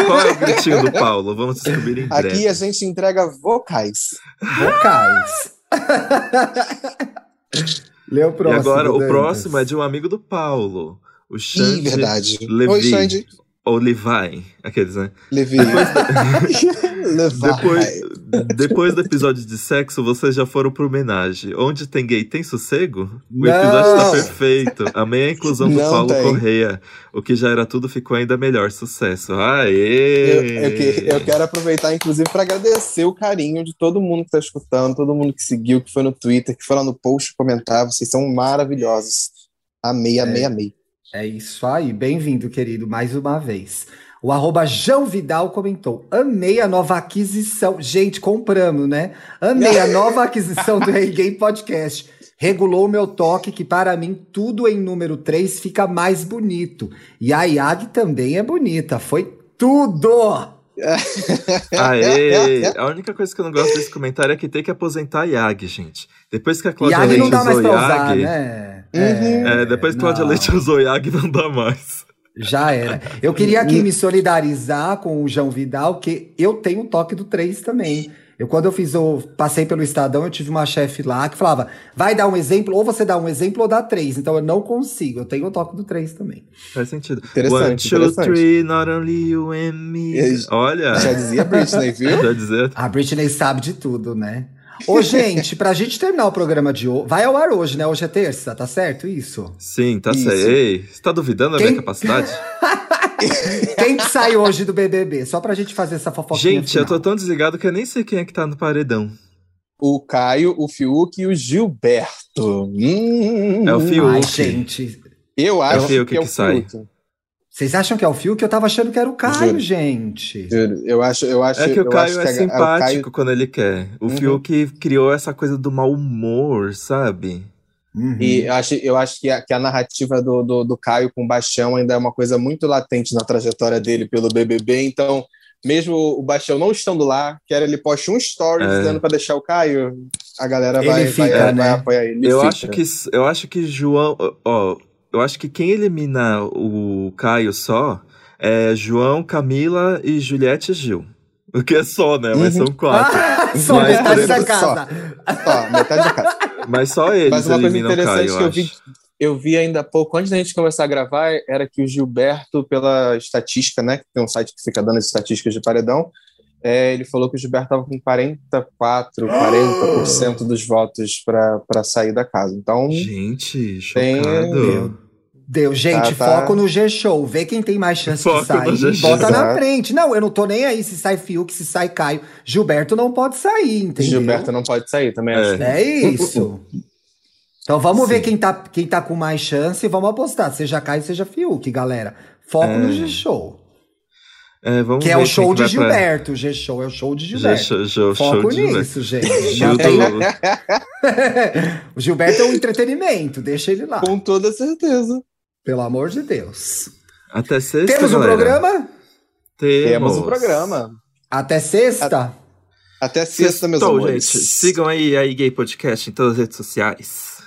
Speaker 1: Qual é o gritinho do Paulo? Vamos descobrir em breve.
Speaker 2: Aqui a gente entrega vocais.
Speaker 3: Vocais. Lê o
Speaker 1: E
Speaker 3: próximo.
Speaker 1: agora, o próximo é de um amigo do Paulo. O
Speaker 2: Ih,
Speaker 1: Xande
Speaker 2: verdade.
Speaker 1: Levi.
Speaker 2: Oi, Xande.
Speaker 1: ou Levi, aqueles, né?
Speaker 2: Levi. Levi.
Speaker 1: Depois, depois do episódio de sexo, vocês já foram pro homenagem. Onde tem gay, tem sossego? O
Speaker 3: Não!
Speaker 1: episódio tá perfeito. Amei a inclusão do
Speaker 2: Não
Speaker 1: Paulo
Speaker 2: tem.
Speaker 1: Correia. O que já era tudo ficou ainda melhor. Sucesso.
Speaker 2: Eu,
Speaker 1: Aê!
Speaker 2: eu que- eu quero aproveitar, inclusive, para agradecer o carinho de todo mundo que está escutando, todo mundo que seguiu, que foi no Twitter, que foi lá no post comentar. Vocês são maravilhosos. Amei, amei, amei.
Speaker 3: É isso aí, bem-vindo, querido, mais uma vez. O arroba João Vidal comentou: amei a nova aquisição. Gente, compramos, né? Amei a nova aquisição do Rei Game Podcast. Regulou o meu toque, que para mim tudo em número 3 fica mais bonito. E a Yag também é bonita. Foi tudo!
Speaker 1: Aê! A única coisa que eu não gosto desse comentário é que tem que aposentar a Yag, gente. Depois que a Cláudia
Speaker 3: Yag
Speaker 1: Leite
Speaker 3: não dá mais
Speaker 1: usou
Speaker 3: pra usar, né?
Speaker 2: Uhum.
Speaker 1: É, depois que a Cláudia
Speaker 3: não.
Speaker 1: Leite usou Yag, não dá mais.
Speaker 3: Já era. Eu queria aqui me solidarizar com o João Vidal, que eu tenho o toque do 3 também. Eu, quando eu fiz o. Passei pelo Estadão, eu tive uma chefe lá que falava: vai dar um exemplo, ou você dá um exemplo ou dá três. Então eu não consigo. Eu tenho o toque do 3 também.
Speaker 1: Faz sentido.
Speaker 2: Interessante,
Speaker 1: One, two,
Speaker 2: interessante.
Speaker 1: three, not only you and me. Olha,
Speaker 2: Já dizia Britney, viu?
Speaker 1: já dizer.
Speaker 3: A Britney sabe de tudo, né? Ô, gente, pra gente terminar o programa de hoje. Vai ao ar hoje, né? Hoje é terça, tá certo isso?
Speaker 1: Sim, tá certo. Ei, você tá duvidando da
Speaker 3: Quem-
Speaker 1: minha capacidade?
Speaker 3: Quem que sai hoje do BBB? Só pra gente fazer essa fofoquinha
Speaker 1: Gente, eu tô
Speaker 3: final.
Speaker 1: tão desligado que eu nem sei quem é que tá no paredão.
Speaker 2: O Caio, o Fiuk e o Gilberto. Hum,
Speaker 1: É o Fiuk.
Speaker 3: Ai, gente.
Speaker 2: Eu acho
Speaker 1: o Fiuk
Speaker 2: que é o
Speaker 1: que sai.
Speaker 2: Fiuk.
Speaker 3: Vocês acham que é o Fiuk? Eu tava achando que era o Caio,
Speaker 2: Juro.
Speaker 3: gente.
Speaker 2: Juro, Eu acho, eu acho,
Speaker 1: É que o
Speaker 2: eu
Speaker 1: Caio
Speaker 2: acho
Speaker 1: é
Speaker 2: que a-
Speaker 1: simpático
Speaker 2: Caio-
Speaker 1: quando ele quer. O
Speaker 2: Uhum.
Speaker 1: Fiuk criou essa coisa do mau humor, sabe?
Speaker 3: Uhum.
Speaker 2: E eu acho, eu acho que, a, que a narrativa do, do, do Caio com o Baixão ainda é uma coisa muito latente na trajetória dele pelo BBB. Então, mesmo o Baixão não estando lá, quer ele poste um story
Speaker 1: É.
Speaker 2: dizendo para deixar o Caio, a galera
Speaker 3: Ele
Speaker 2: vai,
Speaker 3: fica,
Speaker 2: vai,
Speaker 3: né?
Speaker 2: vai apoiar ele. Ele
Speaker 1: eu
Speaker 2: fica.
Speaker 1: acho que eu acho que João, ó, eu acho que quem elimina o Caio só é João, Camila e Juliette Gil. O que é só, né? Mas
Speaker 2: Uhum.
Speaker 1: são quatro.
Speaker 3: Ah, só
Speaker 1: Mas,
Speaker 3: metade
Speaker 1: por
Speaker 3: da
Speaker 1: exemplo,
Speaker 3: casa.
Speaker 2: Ó, metade da casa.
Speaker 1: Mas só eles
Speaker 2: Mas uma coisa
Speaker 1: eliminam o
Speaker 2: interessante
Speaker 1: Caio,
Speaker 2: que eu
Speaker 1: eu
Speaker 2: vi, eu vi ainda há pouco, antes da gente começar a gravar, era que o Gilberto, pela estatística, né? Que tem um site que fica dando as estatísticas de paredão, é, ele falou que o Gilberto estava com 44, 40% dos votos para sair da casa. Então,
Speaker 1: Gente,
Speaker 2: Tem-
Speaker 1: chocado.
Speaker 3: Deu, gente,
Speaker 2: Tá, tá.
Speaker 3: foco no G-Show. Vê quem tem mais chance
Speaker 1: Foco
Speaker 3: de sair
Speaker 1: no
Speaker 3: e
Speaker 1: G-Show.
Speaker 3: bota na frente. Não, eu não tô nem aí se sai Fiuk, se sai Caio. Gilberto não pode sair, entendeu?
Speaker 2: Gilberto não pode sair, também
Speaker 1: É.
Speaker 2: acho.
Speaker 3: É isso. Então vamos ver
Speaker 1: Sim.
Speaker 3: quem tá, quem tá com mais chance e vamos apostar. Seja Caio, seja Fiuk, galera. Foco
Speaker 1: É.
Speaker 3: no G-Show.
Speaker 1: É, vamos
Speaker 3: Que é
Speaker 1: ver
Speaker 3: o show
Speaker 1: que
Speaker 3: de
Speaker 1: pra-
Speaker 3: Gilberto. O G-Show é o show de Gilberto.
Speaker 1: Show, show,
Speaker 3: Foco
Speaker 1: show de Gilberto.
Speaker 3: nisso, gente. O Gilberto é um entretenimento, deixa ele lá.
Speaker 2: Com toda certeza.
Speaker 3: Pelo amor de Deus.
Speaker 1: Até sexta,
Speaker 3: Temos um
Speaker 1: galera.
Speaker 3: programa?
Speaker 1: Temos.
Speaker 2: Temos um programa.
Speaker 3: Até sexta?
Speaker 2: Até sexta, meus
Speaker 1: Sextou,
Speaker 2: amores.
Speaker 1: gente. Sigam aí a Gay Podcast em todas as redes sociais.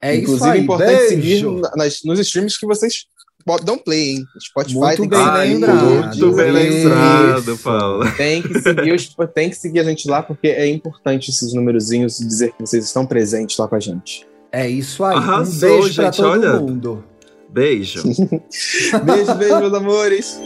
Speaker 3: É
Speaker 2: Inclusive,
Speaker 3: isso aí.
Speaker 2: é importante
Speaker 3: Beijo.
Speaker 2: seguir na- nas, nos streams que vocês po- dão play, hein? Spotify
Speaker 3: Muito
Speaker 2: tem que
Speaker 3: bem
Speaker 2: seguir,
Speaker 3: lembrado.
Speaker 1: Muito bem lembrado. Paula.
Speaker 2: Tem que, seguir os, tem que seguir a gente lá, porque é importante esses numerozinhos dizer que vocês estão presentes lá com a gente.
Speaker 3: É isso aí. um
Speaker 1: Arrasou,
Speaker 3: beijo pra
Speaker 1: gente,
Speaker 3: todo
Speaker 1: olha.
Speaker 3: mundo.
Speaker 1: Beijo.
Speaker 2: Beijo, beijo, meus amores.